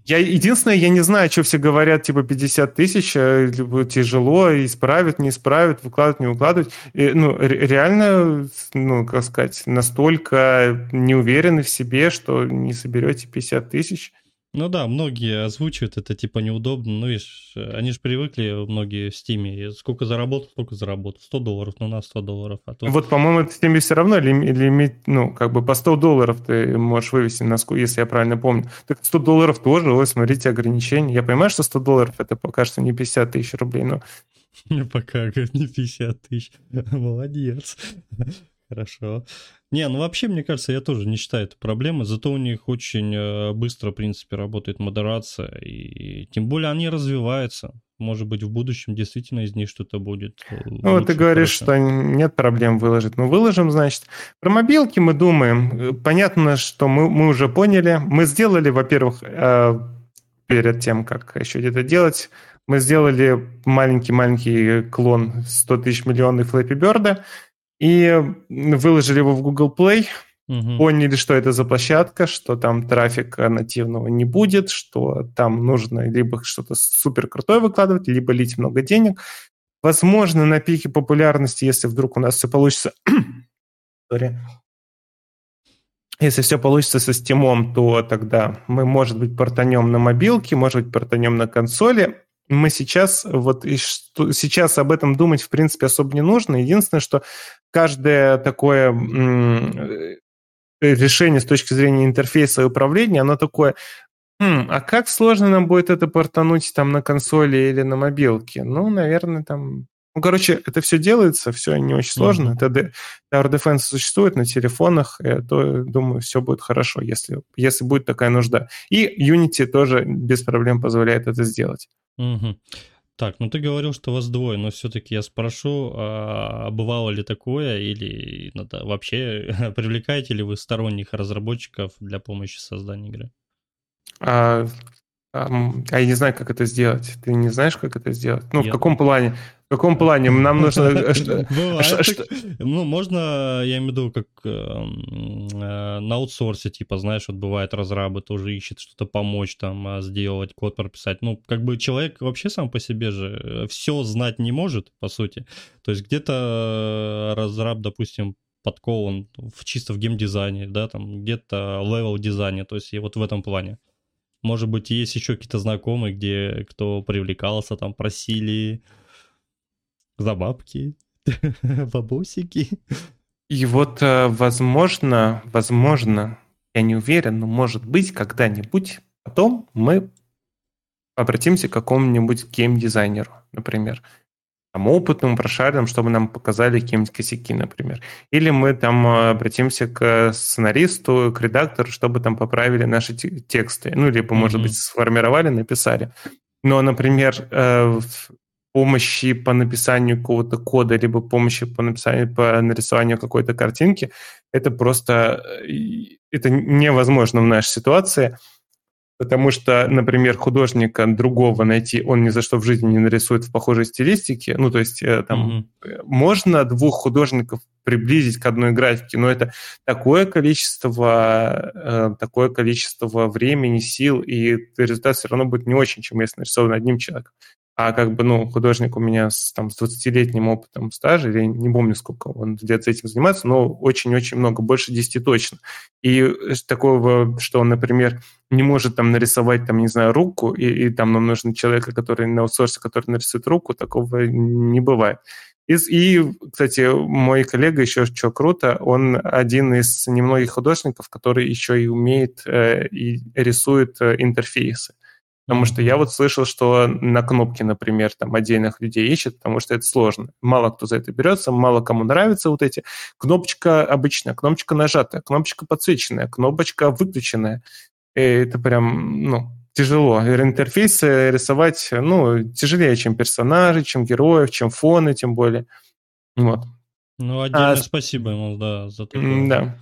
B: Я, единственное, я не знаю, что все говорят, типа 50 тысяч, э, тяжело, исправят, не исправят, выкладывать, не выкладывать. И, ну, реально, ну, как сказать, настолько не уверены в себе, что не соберете 50 тысяч.
A: Ну да, многие озвучивают это типа неудобно. Ну, видишь, они же привыкли, многие в Стиме. Сколько заработал, сколько заработал. 100 долларов, ну на 100 долларов. А
B: то... Вот, по-моему, в Стиме все равно лимит, ну, как бы по 100 долларов ты можешь вывести на сколько, если я правильно помню. Так 100 долларов тоже, ой, смотрите, ограничения. Я понимаю, что 100 долларов это пока что не 50 тысяч рублей, но... <laughs>
A: Пока не 50 тысяч. <laughs> Молодец. Хорошо. Не, ну вообще, мне кажется, я тоже не считаю это проблемой, зато у них очень э, быстро, в принципе, работает модерация, и тем более они развиваются. Может быть, в будущем действительно из них что-то будет.
B: Э, ну, вот ты говоришь, хорошо. что нет проблем выложить. Ну, выложим, значит. Про мобилки мы думаем. Э, понятно, что мы, мы уже поняли. Мы сделали, во-первых, перед тем, как еще где-то делать, мы сделали маленький-маленький клон 100 тысяч миллионных Flappy Bird, и выложили его в Google Play, угу. поняли, что это за площадка, что там трафика нативного не будет, что там нужно либо что-то супер крутое выкладывать, либо лить много денег. Возможно, на пике популярности, если вдруг у нас все получится... <coughs> Если все получится со стимом, то тогда мы, может быть, портанем на мобилке, может быть, портанем на консоли мы сейчас, вот и что, сейчас об этом думать, в принципе, особо не нужно. Единственное, что каждое такое э, решение с точки зрения интерфейса и управления, оно такое, хм, а как сложно нам будет это портануть там на консоли или на мобилке? Ну, наверное, там... Ну, короче, это все делается, все не очень сложно. Mm-hmm. Tower Defense существует на телефонах, то, думаю, все будет хорошо, если, если будет такая нужда. И Unity тоже без проблем позволяет это сделать.
A: Угу. Так, ну ты говорил, что вас двое, но все-таки я спрошу, а бывало ли такое или надо, вообще <laughs> привлекаете ли вы сторонних разработчиков для помощи в создании игры?
B: А, а, а я не знаю, как это сделать. Ты не знаешь, как это сделать? Ну, я... в каком плане? В каком плане? Нам нужно... Э, <laughs>
A: ну, можно, я имею в виду, как эм, э, на аутсорсе, типа, знаешь, вот бывает разрабы тоже ищет что-то помочь там сделать, код прописать. Ну, как бы человек вообще сам по себе же э, все знать не может, по сути. То есть где-то разраб, допустим, подкован в, чисто в геймдизайне, да, там где-то level дизайне, то есть и вот в этом плане. Может быть, есть еще какие-то знакомые, где кто привлекался, там просили, за бабки, <laughs> бабосики.
B: И вот, э, возможно, возможно, я не уверен, но может быть, когда-нибудь потом мы обратимся к какому-нибудь геймдизайнеру, например, там, опытным, прошаренным, чтобы нам показали какие-нибудь косяки, например. Или мы там э, обратимся к сценаристу, к редактору, чтобы там поправили наши тексты. Ну, либо, mm-hmm. может быть, сформировали, написали. Но, например, э, помощи по написанию какого-то кода, либо помощи по написанию, по нарисованию какой-то картинки, это просто э, это невозможно в нашей ситуации, потому что, например, художника другого найти, он ни за что в жизни не нарисует в похожей стилистике. Ну, то есть э, там mm-hmm. можно двух художников приблизить к одной графике, но это такое количество, такое количество времени, сил, и результат все равно будет не очень, чем если нарисован одним человеком. А как бы, ну, художник у меня с, там, с 20-летним опытом стажа, я не помню, сколько он лет этим занимается, но очень-очень много, больше 10 точно. И э, такого, что он, например, не может там нарисовать, там, не знаю, руку, и, и там нам нужен человек, который на аутсорсе, который нарисует руку, такого не бывает. И, и, кстати, мой коллега еще, что круто, он один из немногих художников, который еще и умеет э, и рисует э, интерфейсы. Потому что я вот слышал, что на кнопки, например, там отдельных людей ищет, потому что это сложно. Мало кто за это берется, мало кому нравятся вот эти. Кнопочка обычная, кнопочка нажатая, кнопочка подсвеченная, кнопочка выключенная. И это прям, ну, тяжело. Интерфейсы рисовать, ну, тяжелее, чем персонажи, чем героев, чем фоны, тем более. Вот.
A: Ну, отдельное а, спасибо ему, да, за то.
B: Да.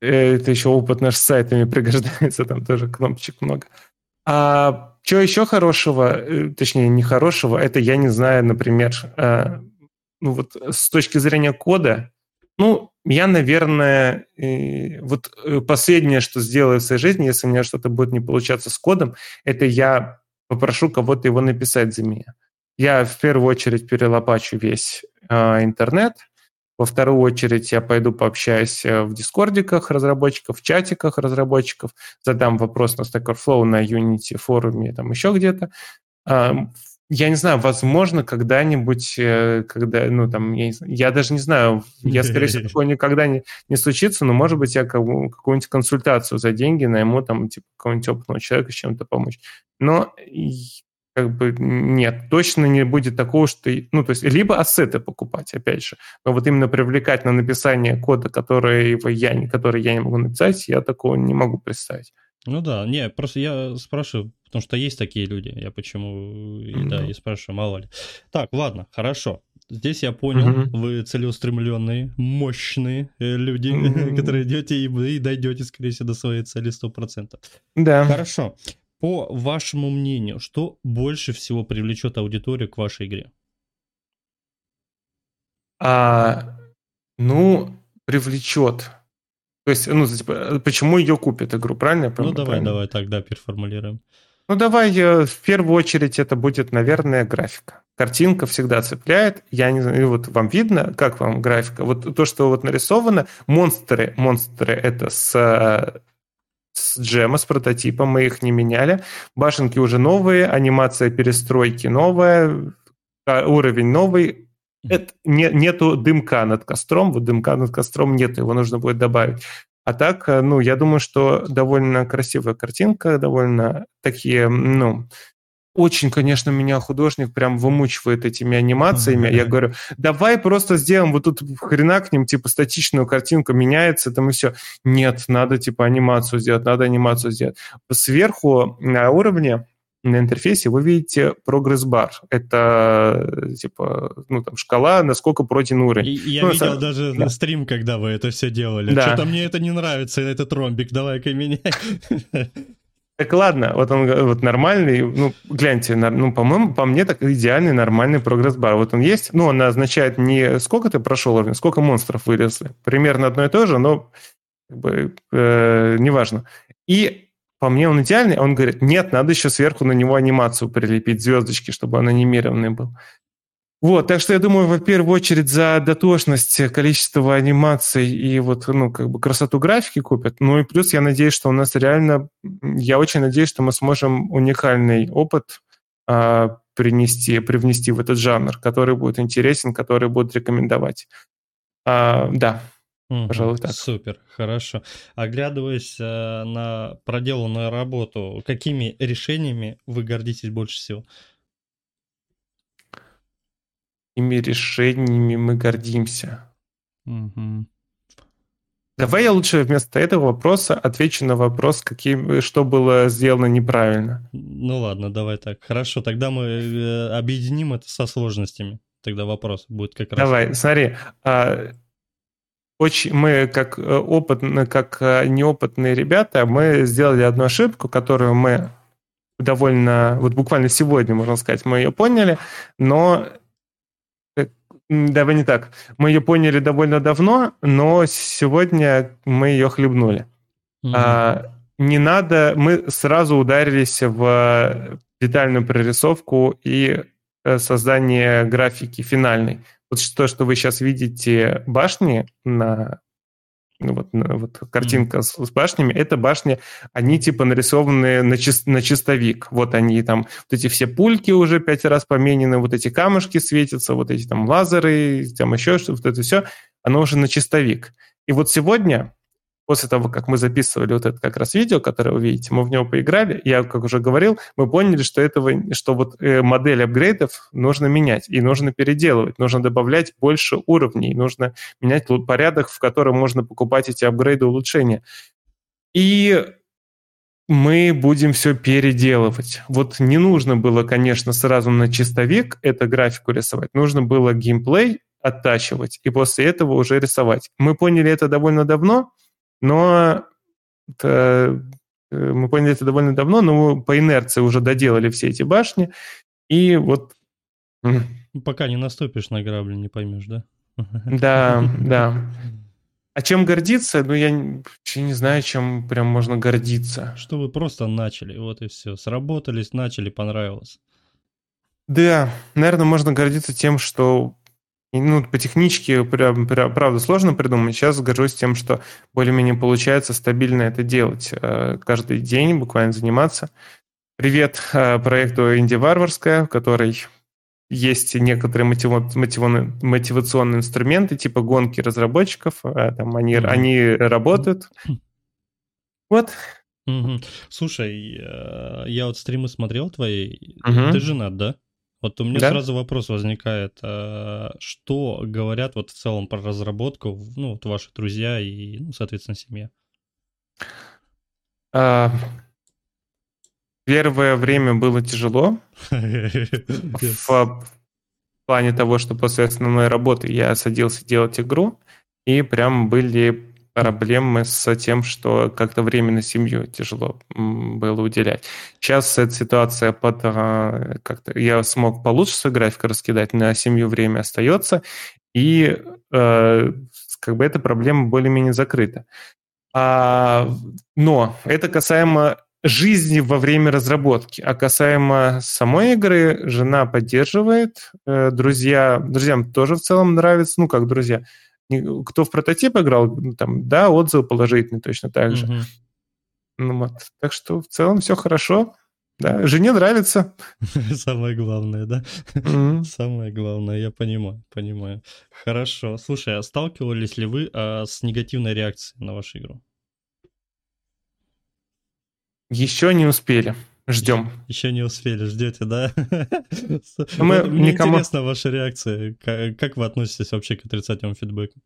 B: Э, это еще опыт наш с сайтами <laughs> пригождается, там тоже кнопочек много. А что еще хорошего, э, точнее, не хорошего, это я не знаю, например, э, ну вот с точки зрения кода, Ну, я, наверное, вот э, последнее, что сделаю в своей жизни, если у меня что-то будет не получаться с кодом, это я попрошу кого-то его написать за меня. Я в первую очередь перелопачу весь э, интернет, во вторую очередь я пойду пообщаюсь э, в дискордиках разработчиков, в чатиках разработчиков, задам вопрос на Stack Overflow, на Unity форуме, там еще где-то. Я не знаю, возможно, когда-нибудь, э, когда, ну, там, я, не знаю, я даже не знаю, я, скорее всего, <laughs> такое никогда не, не случится, но, может быть, я какую-нибудь консультацию за деньги найму, там, типа, какого-нибудь опытного человека с чем-то помочь. Но как бы нет, точно не будет такого, что... Ну, то есть, либо ассеты покупать, опять же. Но вот именно привлекать на написание кода, который я, который я не могу написать, я такого не могу представить.
A: Ну да, не, просто я спрашиваю, потому что есть такие люди, я почему, и, да, и спрашиваю, мало ли. Так, ладно, хорошо. Здесь я понял, угу. вы целеустремленные, мощные э, люди, угу. <laughs> которые идете и, и дойдете, скорее всего, до своей цели 100%.
B: Да.
A: Хорошо. По вашему мнению, что больше всего привлечет аудиторию к вашей игре?
B: А, ну, привлечет то есть, ну, типа, почему ее купят игру, правильно?
A: Ну, давай, правильно? давай тогда переформулируем.
B: Ну, давай, э, в первую очередь это будет, наверное, графика. Картинка всегда цепляет. Я не знаю, вот вам видно, как вам графика? Вот то, что вот нарисовано, монстры, монстры это с с джема, с прототипом, мы их не меняли. Башенки уже новые, анимация перестройки новая, а, уровень новый, это не, нету дымка над костром, вот дымка над костром нет, его нужно будет добавить. А так, э, ну, я думаю, что довольно красивая картинка, довольно такие, ну, очень, конечно, меня художник прям вымучивает этими анимациями. Я говорю, давай просто сделаем вот тут хрена к ним, типа статичную картинку меняется, там и все. Нет, надо типа анимацию сделать, надо анимацию сделать. Сверху на уровне на интерфейсе вы видите прогресс-бар. Это типа, ну, там, шкала, насколько пройден уровень.
A: И, я
B: ну,
A: видел сам... даже да. стрим, когда вы это все делали. Да. Что-то мне это не нравится, этот ромбик, давай-ка меняй. <laughs>
B: Так ладно, вот он вот нормальный, ну, гляньте, ну, по-моему, по мне так идеальный нормальный прогресс-бар. Вот он есть, ну, он означает не сколько ты прошел уровень, сколько монстров вылезли. Примерно одно и то же, но как бы, э, неважно. И по мне он идеальный, а он говорит, нет, надо еще сверху на него анимацию прилепить, звездочки, чтобы он анимированный был. Вот, так что я думаю, во первую очередь за дотошность, количество анимаций и вот, ну, как бы красоту графики купят. Ну и плюс я надеюсь, что у нас реально, я очень надеюсь, что мы сможем уникальный опыт а, принести, привнести в этот жанр, который будет интересен, который будут рекомендовать. А, да,
A: Угу, Пожалуй, так. Супер, хорошо. Оглядываясь э, на проделанную работу, какими решениями вы гордитесь больше всего?
B: Какими решениями мы гордимся? Угу. Давай я лучше вместо этого вопроса отвечу на вопрос, каким, что было сделано неправильно.
A: Ну ладно, давай так. Хорошо, тогда мы э, объединим это со сложностями. Тогда вопрос будет как раз.
B: Давай, смотри. А, очень, мы как э, опытные, как э, неопытные ребята, мы сделали одну ошибку, которую мы довольно, вот буквально сегодня, можно сказать, мы ее поняли, но давай не так. Мы ее поняли довольно давно, но сегодня мы ее хлебнули. Mm-hmm. А, не надо, мы сразу ударились в детальную прорисовку и создание графики финальной. Вот то, что вы сейчас видите башни на вот, вот картинка mm. с, с башнями, это башни, они типа нарисованы на, чис, на чистовик. Вот они там, вот эти все пульки уже пять раз поменены, вот эти камушки светятся, вот эти там лазеры, там еще что-то, вот это все, оно уже на чистовик. И вот сегодня после того, как мы записывали вот это как раз видео, которое вы видите, мы в него поиграли, я, как уже говорил, мы поняли, что этого, что вот э, модель апгрейдов нужно менять и нужно переделывать, нужно добавлять больше уровней, нужно менять порядок, в котором можно покупать эти апгрейды улучшения. И мы будем все переделывать. Вот не нужно было, конечно, сразу на чистовик эту графику рисовать, нужно было геймплей оттачивать и после этого уже рисовать. Мы поняли это довольно давно, но это, э, мы поняли это довольно давно, но по инерции уже доделали все эти башни, и вот...
A: Пока не наступишь на грабли, не поймешь, да?
B: Да, да. <laughs> А чем гордиться? Ну, я вообще не знаю, чем прям можно гордиться.
A: Что вы просто начали, вот и все. Сработались, начали, понравилось.
B: Да, наверное, можно гордиться тем, что ну, по техничке, прям, прям, правда, сложно придумать. Сейчас горжусь тем, что более-менее получается стабильно это делать. Э, каждый день буквально заниматься. Привет э, проекту «Инди Варварская», в которой есть некоторые мотивационные инструменты, типа гонки разработчиков. Э, там они, mm-hmm. они работают. Вот.
A: Mm-hmm. Слушай, я вот стримы смотрел твои. Mm-hmm. Ты женат, да? Вот у меня да? сразу вопрос возникает, а, что говорят вот в целом про разработку, ну, вот ваши друзья и, ну, соответственно, семья? А,
B: первое время было тяжело. <laughs> В плане того, что после основной работы я садился делать игру, и прям были проблемы с тем, что как-то время на семью тяжело было уделять. Сейчас эта ситуация под а, как-то я смог получше свою графику раскидать, на семью время остается, и э, как бы эта проблема более-менее закрыта. А, но это касаемо жизни во время разработки. А касаемо самой игры, жена поддерживает, э, друзья, друзьям тоже в целом нравится, ну как друзья, кто в прототип играл, ну, там, да, отзывы положительные точно так же. Угу. Ну, вот. Так что в целом все хорошо. Да, жене нравится. <laughs>
A: Самое главное, да? Mm-hmm. <laughs> Самое главное, я понимаю, понимаю. Хорошо. Слушай, а сталкивались ли вы а, с негативной реакцией на вашу игру?
B: Еще не успели. Ждем.
A: Еще не успели, ждете, да? Мы Мне никому... интересна ваша реакция. Как вы относитесь вообще к отрицательному фидбэку?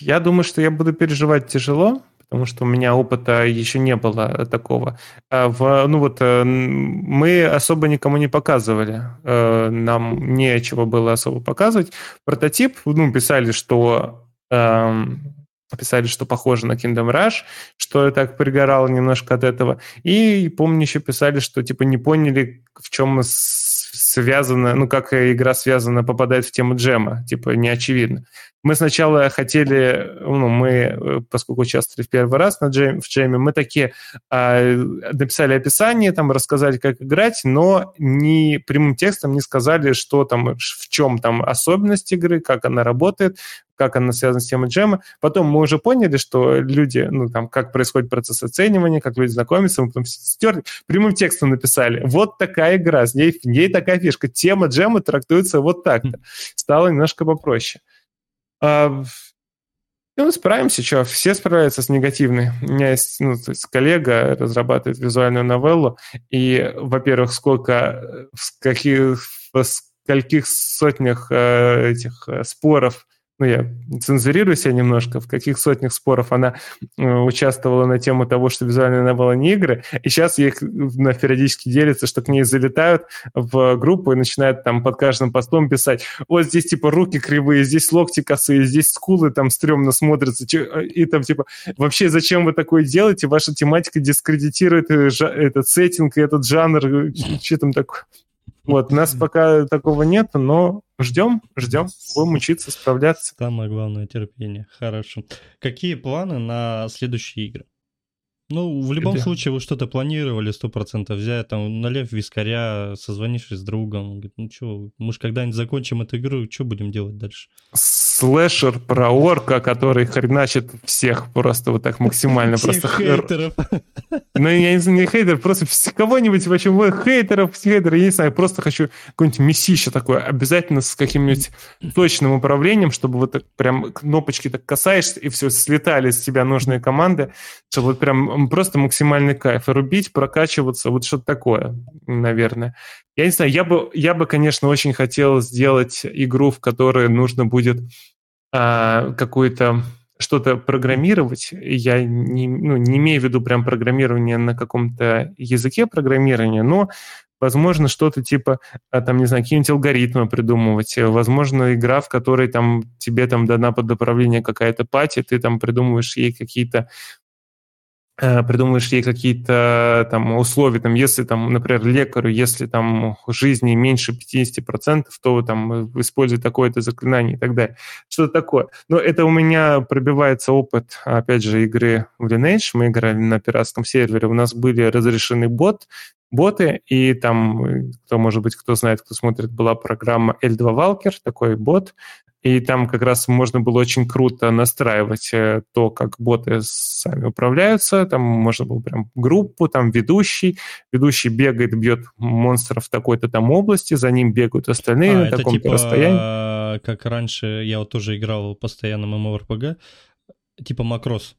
B: Я думаю, что я буду переживать тяжело, потому что у меня опыта еще не было такого. А в, ну вот э, мы особо никому не показывали, э, нам нечего было особо показывать. Прототип, ну, писали, что эм, писали, что похоже на Kingdom Rush, что я так пригорал немножко от этого. И помню, еще писали, что типа не поняли, в чем связано, ну, как игра связана, попадает в тему джема, типа не очевидно. Мы сначала хотели, ну, мы, э, поскольку участвовали в первый раз на джем, в джеме, мы такие э, написали описание, там, рассказали, как играть, но не прямым текстом не сказали, что там, в чем там особенность игры, как она работает, как она связана с темой джема. Потом мы уже поняли, что люди, ну, там, как происходит процесс оценивания, как люди знакомятся, мы потом стерли, прямым текстом написали. Вот такая игра, с ней, в ней такая фишка. Тема джема трактуется вот так-то. Стало немножко попроще. А, и мы справимся, что, все справляются с негативной. У меня есть, ну, то есть коллега разрабатывает визуальную новеллу, и, во-первых, сколько, в каких, в скольких сотнях э, этих э, споров ну, я цензурирую себя немножко, в каких сотнях споров она э, участвовала на тему того, что визуальная новелла не игры, и сейчас ей на периодически делится, что к ней залетают в группу и начинают там под каждым постом писать, вот здесь типа руки кривые, здесь локти косые, здесь скулы там стрёмно смотрятся, и там типа, вообще зачем вы такое делаете, ваша тематика дискредитирует э, этот сеттинг и этот жанр, э, что там такое. Вот, у нас пока такого нет, но ждем, ждем, будем учиться справляться.
A: Самое главное терпение. Хорошо. Какие планы на следующие игры? Ну, в любом да. случае, вы что-то планировали сто процентов взять, там, налев вискаря, созвонившись с другом, говорит, ну что, мы же когда-нибудь закончим эту игру, что будем делать дальше?
B: Слэшер про орка, который хреначит всех просто вот так максимально. Просто хейтеров. Ну, я не знаю, не хейтер, просто кого-нибудь, вообще, хейтеров, хейтеров, я не знаю, просто хочу какой-нибудь месище такое, обязательно с каким-нибудь точным управлением, чтобы вот так прям кнопочки так касаешься, и все, слетали с тебя нужные команды, чтобы вот прям просто максимальный кайф. Рубить, прокачиваться, вот что-то такое, наверное. Я не знаю, я бы, я бы, конечно, очень хотел сделать игру, в которой нужно будет а, какую-то что-то программировать, я не, ну, не имею в виду прям программирование на каком-то языке программирования, но, возможно, что-то типа, а, там, не знаю, какие-нибудь алгоритмы придумывать, возможно, игра, в которой там тебе там дана под управление какая-то пати, ты там придумываешь ей какие-то придумываешь ей какие-то там условия, там, если там, например, лекарю, если там жизни меньше 50%, то там используй такое-то заклинание и так далее. Что-то такое. Но это у меня пробивается опыт, опять же, игры в Lineage. Мы играли на пиратском сервере, у нас были разрешены бот, боты, и там, кто, может быть, кто знает, кто смотрит, была программа L2 Walker, такой бот, и там как раз можно было очень круто настраивать э, то, как боты сами управляются. Там можно было прям группу, там ведущий. Ведущий бегает, бьет монстров в такой-то там области, за ним бегают остальные а, на таком-то типа, расстоянии.
A: как раньше, я вот тоже играл постоянно MMORPG, типа Макрос.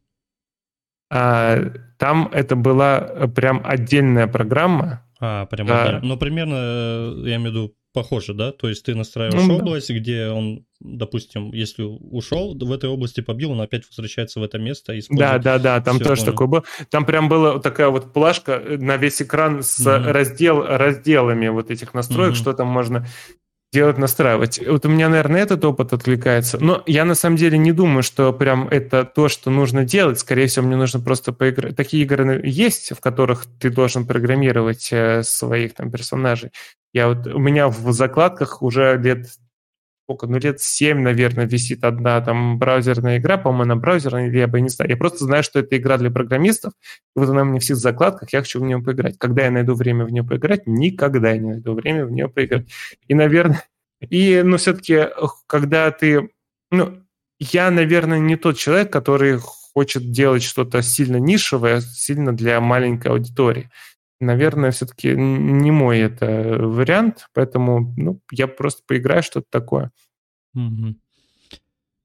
B: А, там это была прям отдельная программа.
A: А, прям а, отдельно. Ну, примерно, э, я имею в виду, похоже, да? То есть ты настраиваешь ну, область, да. где он, допустим, если ушел в этой области, побил, он опять возвращается в это место. И
B: да, да, да, там Все, тоже понял. такое было. Там прям была такая вот плашка на весь экран с mm-hmm. раздел, разделами вот этих настроек, mm-hmm. что там можно делать, настраивать. Вот у меня, наверное, этот опыт откликается. Но я на самом деле не думаю, что прям это то, что нужно делать. Скорее всего, мне нужно просто поиграть. Такие игры есть, в которых ты должен программировать э, своих там персонажей. Я вот, у меня в закладках уже лет сколько, ну лет 7, наверное, висит одна там браузерная игра, по-моему, она браузерная, или я бы не знаю. Я просто знаю, что это игра для программистов, и вот она у меня в закладках, я хочу в нее поиграть. Когда я найду время в нее поиграть? Никогда я не найду время в нее поиграть. И, наверное, и, ну, все-таки, когда ты, ну, я, наверное, не тот человек, который хочет делать что-то сильно нишевое, сильно для маленькой аудитории наверное, все-таки не мой это вариант, поэтому ну, я просто поиграю что-то такое.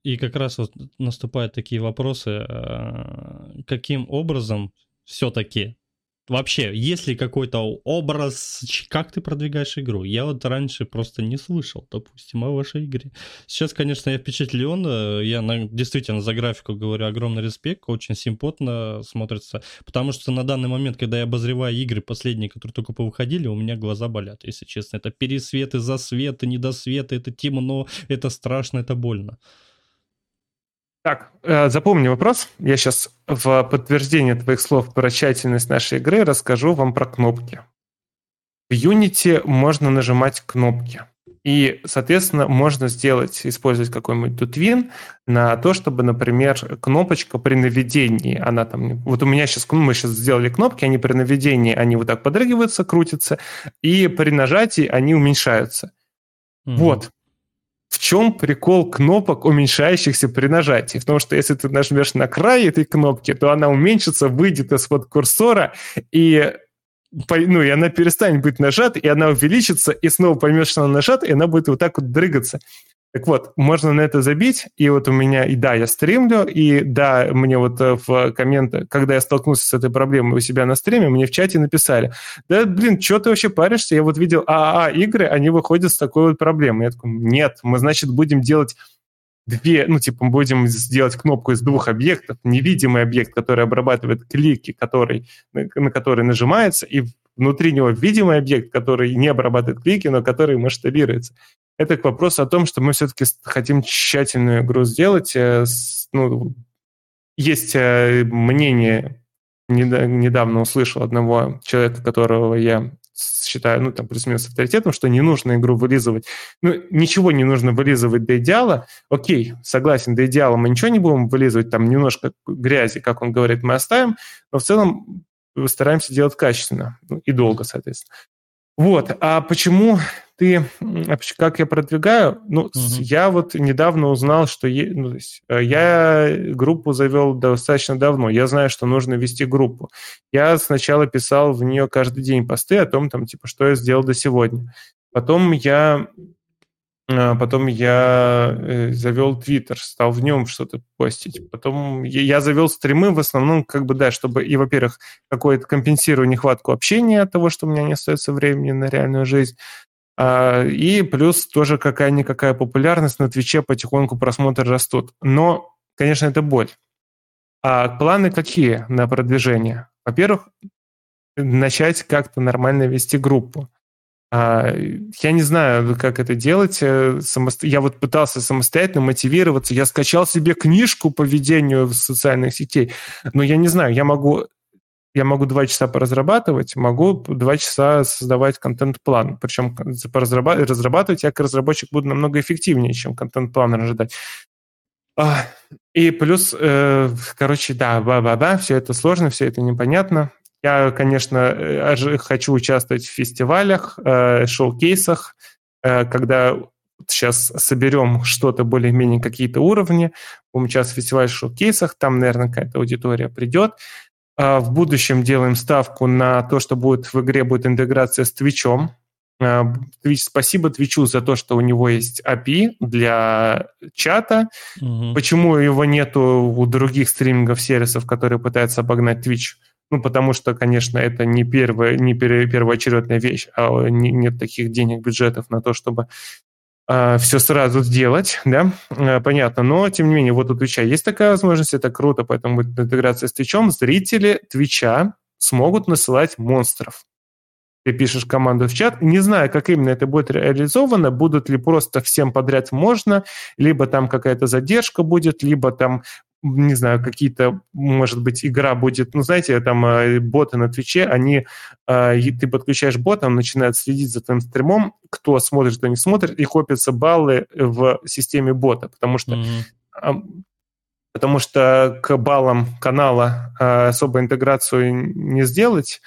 A: И как раз вот наступают такие вопросы, а, каким образом все-таки вообще, есть ли какой-то образ, как ты продвигаешь игру? Я вот раньше просто не слышал, допустим, о вашей игре. Сейчас, конечно, я впечатлен, э, я на, действительно за графику говорю огромный респект, очень симпотно смотрится, потому что на данный момент, когда я обозреваю игры последние, которые только повыходили, у меня глаза болят, если честно. Это пересветы, засветы, недосветы, это темно, это страшно, это больно.
B: Так, э, запомни вопрос. Я сейчас в подтверждение твоих слов про тщательность нашей игры расскажу вам про кнопки. В Unity можно нажимать кнопки. И, соответственно, можно сделать, использовать какой-нибудь тутвин на то, чтобы, например, кнопочка при наведении, она там... Вот у меня сейчас, мы сейчас сделали кнопки, они при наведении, они вот так подрыгиваются, крутятся, и при нажатии они уменьшаются. Mm-hmm. Вот в чем прикол кнопок, уменьшающихся при нажатии? В том, что если ты нажмешь на край этой кнопки, то она уменьшится, выйдет из-под курсора, и ну, и она перестанет быть нажата, и она увеличится, и снова поймешь, что она нажата, и она будет вот так вот дрыгаться. Так вот, можно на это забить, и вот у меня, и да, я стримлю, и да, мне вот э, в комментах, когда я столкнулся с этой проблемой у себя на стриме, мне в чате написали, да, блин, что ты вообще паришься? Я вот видел ААА игры, они выходят с такой вот проблемой. Я такой, нет, мы, значит, будем делать две, ну, типа, будем сделать кнопку из двух объектов, невидимый объект, который обрабатывает клики, который, на который нажимается, и внутри него видимый объект, который не обрабатывает клики, но который масштабируется. Это к вопросу о том, что мы все-таки хотим тщательную игру сделать. Э, ну, есть э, мнение, недавно услышал одного человека, которого я считаю, ну, там, плюс-минус авторитетом, что не нужно игру вылизывать. Ну, ничего не нужно вылизывать до идеала. Окей, согласен, до идеала мы ничего не будем вылизывать, там немножко грязи, как он говорит, мы оставим, но в целом стараемся делать качественно ну, и долго, соответственно. Вот, а почему ты, как я продвигаю? Ну, угу. я вот недавно узнал, что е, ну, есть, э, я группу завел достаточно давно. Я знаю, что нужно вести группу. Я сначала писал в нее каждый день посты о том, там, типа, что я сделал до сегодня. Потом я а, потом я э, завел Твиттер, стал в нем что-то постить. Потом я завел стримы в основном, как бы, да, чтобы и, во-первых, какое-то компенсирую нехватку общения от того, что у меня не остается времени на реальную жизнь. А, и плюс тоже какая-никакая популярность на Твиче потихоньку просмотры растут. Но, конечно, это боль. А планы какие на продвижение? Во-первых, начать как-то нормально вести группу. А, я не знаю, как это делать. Я вот пытался самостоятельно мотивироваться. Я скачал себе книжку по ведению социальных сетей. Но я не знаю, я могу я могу два часа поразрабатывать, могу два часа создавать контент-план. Причем разрабатывать я как разработчик буду намного эффективнее, чем контент-план ожидать. А, и плюс, э, короче, да, ба-ба-ба, все это сложно, все это непонятно. Я, конечно, э, хочу участвовать в фестивалях, э, шоу-кейсах, когда сейчас соберем что-то более-менее какие-то уровни, будем участвовать в фестивале шоу-кейсах, там, наверное, какая-то аудитория придет. А в будущем делаем ставку на то, что будет в игре будет интеграция с Твичом. Twitch, спасибо Твичу за то, что у него есть API для чата. Угу. Почему его нету у других стримингов сервисов, которые пытаются обогнать Twitch? Ну, потому что, конечно, это не, первая, не первоочередная вещь, а нет таких денег, бюджетов на то, чтобы все сразу сделать, да, э, понятно. Но, тем не менее, вот у Твича есть такая возможность, это круто, поэтому будет интеграция с Твичом. Зрители Твича смогут насылать монстров. Ты пишешь команду в чат, не знаю, как именно это будет реализовано, будут ли просто всем подряд можно, либо там какая-то задержка будет, либо там не знаю, какие-то, может быть, игра будет, ну, знаете, там э, боты на Твиче, они, э, ты подключаешь бота, он начинает следить за твоим стримом, кто смотрит, кто не смотрит, и копятся баллы в системе бота, потому что mm-hmm потому что к баллам канала э, особо интеграцию не сделать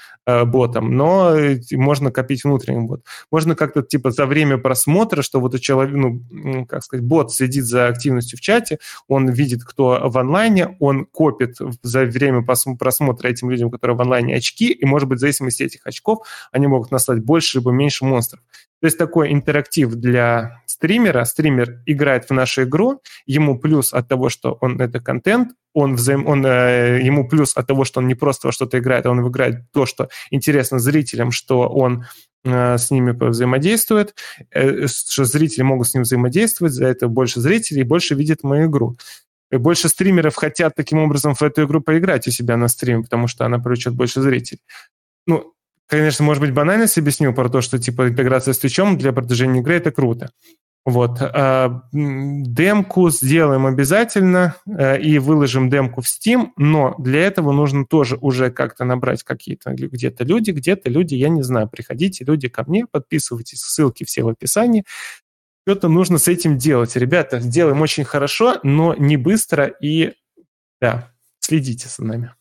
B: ботом, но можно копить внутренний бот. Можно как-то типа за время просмотра, что вот у человека, ну, как сказать, бот следит за активностью в чате, он видит, кто в онлайне, он копит за время просмотра этим людям, которые в онлайне, очки, и, может быть, в зависимости от этих очков они могут наслать больше либо меньше монстров. То есть такой интерактив для стримера. Стример играет в нашу игру, ему плюс от того, что он это контент, он, взаим, он э, ему плюс от того, что он не просто во что-то играет, а он играет то, что интересно зрителям, что он э, с ними взаимодействует, э, что зрители могут с ним взаимодействовать, за это больше зрителей, больше видят мою игру. И больше стримеров хотят таким образом в эту игру поиграть у себя на стриме, потому что она привлечет больше зрителей. Ну, конечно, может быть, банальность объясню про то, что типа интеграция с Твичом для продвижения игры это круто. Вот. А, демку сделаем обязательно э, и выложим демку в Steam, но для этого нужно тоже уже как-то набрать какие-то где-то люди, где-то люди, я не знаю, приходите, люди ко мне, подписывайтесь, ссылки все в описании. Что-то нужно с этим делать. Ребята, делаем очень хорошо, но не быстро и, да, следите за нами.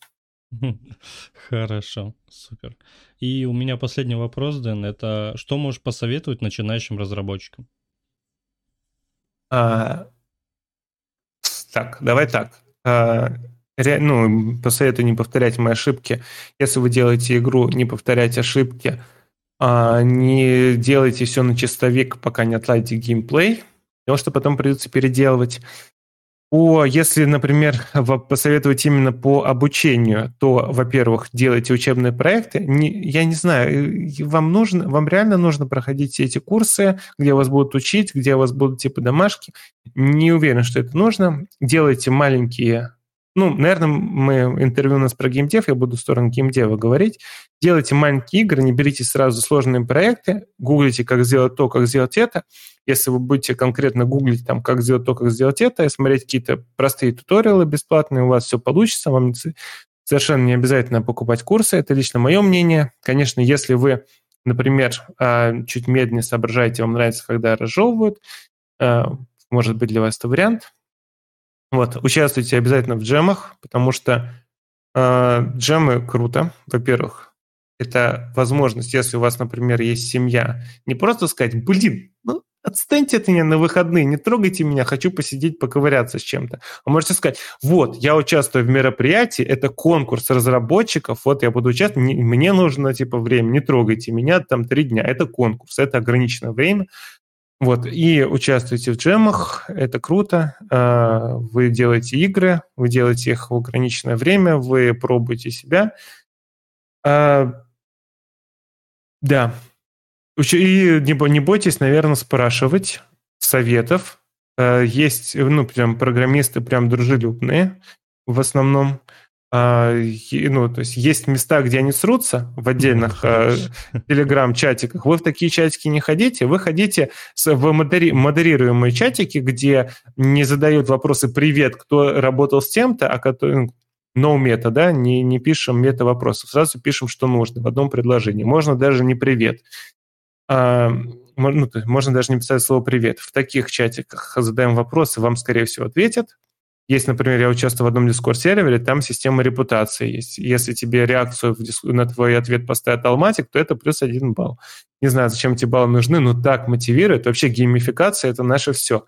A: Хорошо, супер. И у меня последний вопрос, Дэн, это что можешь посоветовать начинающим разработчикам?
B: А, так, давай так. А, ре, ну, посоветую не повторять мои ошибки. Если вы делаете игру, не повторять ошибки. А, не делайте все на чистовик, пока не отладите геймплей, потому что потом придется переделывать. По, если, например, посоветовать именно по обучению, то, во-первых, делайте учебные проекты. Не, я не знаю, вам нужно, вам реально нужно проходить все эти курсы, где вас будут учить, где у вас будут типа домашки. Не уверен, что это нужно. Делайте маленькие ну, наверное, мы интервью у нас про геймдев, я буду в сторону геймдева говорить. Делайте маленькие игры, не берите сразу сложные проекты, гуглите, как сделать то, как сделать это. Если вы будете конкретно гуглить, там, как сделать то, как сделать это, и смотреть какие-то простые туториалы бесплатные, у вас все получится, вам совершенно не обязательно покупать курсы, это лично мое мнение. Конечно, если вы, например, а, чуть медленнее соображаете, вам нравится, когда разжевывают, а, может быть, для вас это вариант – вот, участвуйте обязательно в джемах, потому что э, джемы круто. Во-первых, это возможность, если у вас, например, есть семья, не просто сказать, блин, ну, отстаньте от меня на выходные, не трогайте меня, хочу посидеть, поковыряться с чем-то. А можете сказать, вот, я участвую в мероприятии, это конкурс разработчиков, вот я буду участвовать, мне нужно, типа, время, не трогайте меня, там, три дня, это конкурс, это ограниченное время, вот, и участвуйте в джемах, это круто. А, вы делаете игры, вы делаете их в ограниченное время, вы пробуете себя. А, да. И не бойтесь, наверное, спрашивать советов. А, есть, ну, прям программисты прям дружелюбные в основном. А, ну, то есть есть места, где они срутся в отдельных э, телеграм-чатиках. Вы в такие чатики не ходите, вы ходите в модери- модерируемые чатики, где не задают вопросы «Привет, кто работал с тем-то?», а который, no мета, да, не, не пишем мета вопросов, сразу пишем, что нужно в одном предложении. Можно даже не привет. А, ну, можно даже не писать слово «привет». В таких чатиках задаем вопросы, вам, скорее всего, ответят. Есть, например, я участвую в одном Discord-сервере, там система репутации есть. Если тебе реакцию на твой ответ поставит Алматик, то это плюс один балл. Не знаю, зачем эти баллы нужны, но так мотивирует. Вообще геймификация – это наше все.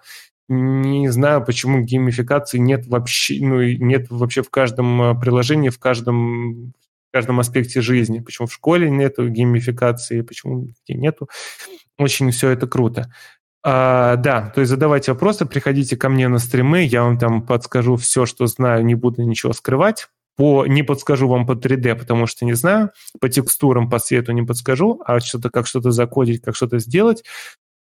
B: Не знаю, почему геймификации нет вообще, ну, нет вообще в каждом э, приложении, в каждом, в каждом аспекте жизни. Почему в школе нету геймификации, почему нету. Очень все это круто. А, да, то есть задавайте вопросы, приходите ко мне на стримы, я вам там подскажу все, что знаю, не буду ничего скрывать. По, не подскажу вам по 3D, потому что не знаю. По текстурам, по свету не подскажу, а что-то как что-то закодить, как что-то сделать.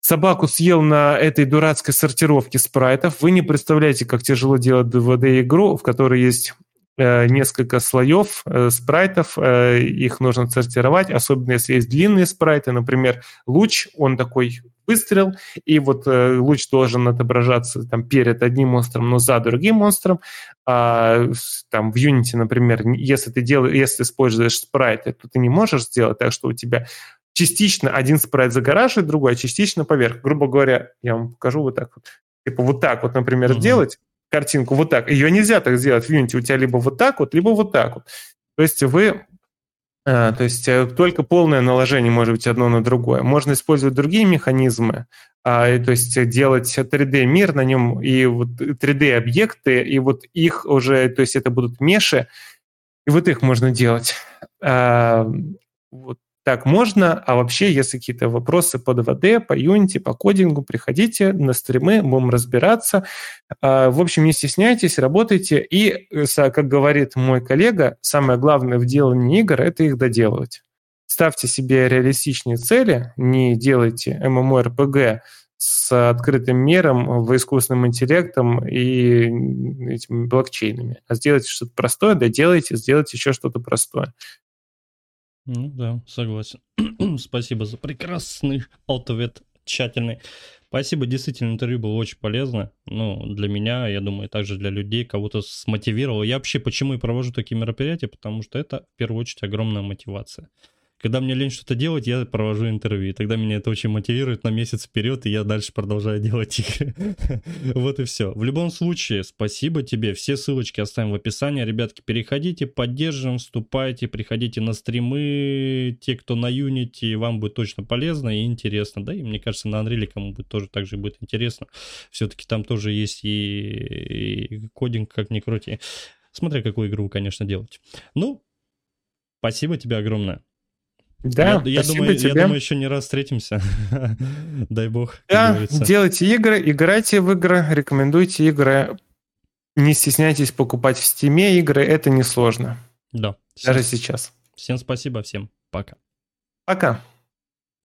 B: Собаку съел на этой дурацкой сортировке спрайтов. Вы не представляете, как тяжело делать 2D-игру, в которой есть Э, несколько слоев э, спрайтов, э, их нужно сортировать, особенно если есть длинные спрайты, например, луч, он такой выстрел, и вот луч должен отображаться там перед одним монстром, но за другим монстром. А, там в Unity, например, если ты делаешь, если используешь спрайты, то ты не можешь сделать так, что у тебя частично один спрайт загораживает другой, а частично поверх. Грубо говоря, я вам покажу вот так вот. Типа вот так вот, например, mm-hmm. сделать, картинку вот так. Ее нельзя так сделать в Unity. У тебя либо вот так вот, либо вот так вот. То есть вы а, то есть э, только полное наложение может быть одно на другое. Можно использовать другие механизмы, а, то есть делать 3D-мир на нем и вот 3D-объекты, и вот их уже, то есть это будут меши, и вот их можно делать. А, вот так можно, а вообще, если какие-то вопросы по 2D, по Unity, по кодингу, приходите на стримы, будем разбираться. А, в общем, не стесняйтесь, работайте. И, э, как говорит мой коллега, самое главное в делании игр – это их доделывать. Ставьте себе реалистичные цели, не делайте MMORPG с открытым миром, в искусственным интеллектом и этими блокчейнами. А сделайте что-то простое, доделайте, сделайте еще что-то простое.
A: Ну да, согласен. <clears throat> Спасибо за прекрасный ответ, тщательный. Спасибо, действительно, интервью было очень полезно. Ну, для меня, я думаю, также для людей, кого-то смотивировало. Я вообще почему и провожу такие мероприятия, потому что это, в первую очередь, огромная мотивация. Когда мне лень что-то делать, я провожу интервью. И тогда меня это очень мотивирует на месяц вперед, и я дальше продолжаю делать игры. <laughs> вот и все. В любом случае, спасибо тебе. Все ссылочки оставим в описании. Ребятки, переходите, поддержим, вступайте, приходите на стримы. Те, кто на Unity, вам будет точно полезно и интересно. Да, и мне кажется, на Unreal кому будет тоже так же будет интересно. Все-таки там тоже есть и, и кодинг, как ни крути. Смотря какую игру конечно, делаете. Ну, спасибо тебе огромное.
B: Да,
A: я, я думаю, тебе. Я думаю, еще не раз встретимся. <laughs> Дай бог.
B: Да, делайте игры, играйте в игры, рекомендуйте игры. Не стесняйтесь покупать в стиме игры, это несложно.
A: Да.
B: Даже сейчас.
A: Всем спасибо, всем пока.
B: Пока.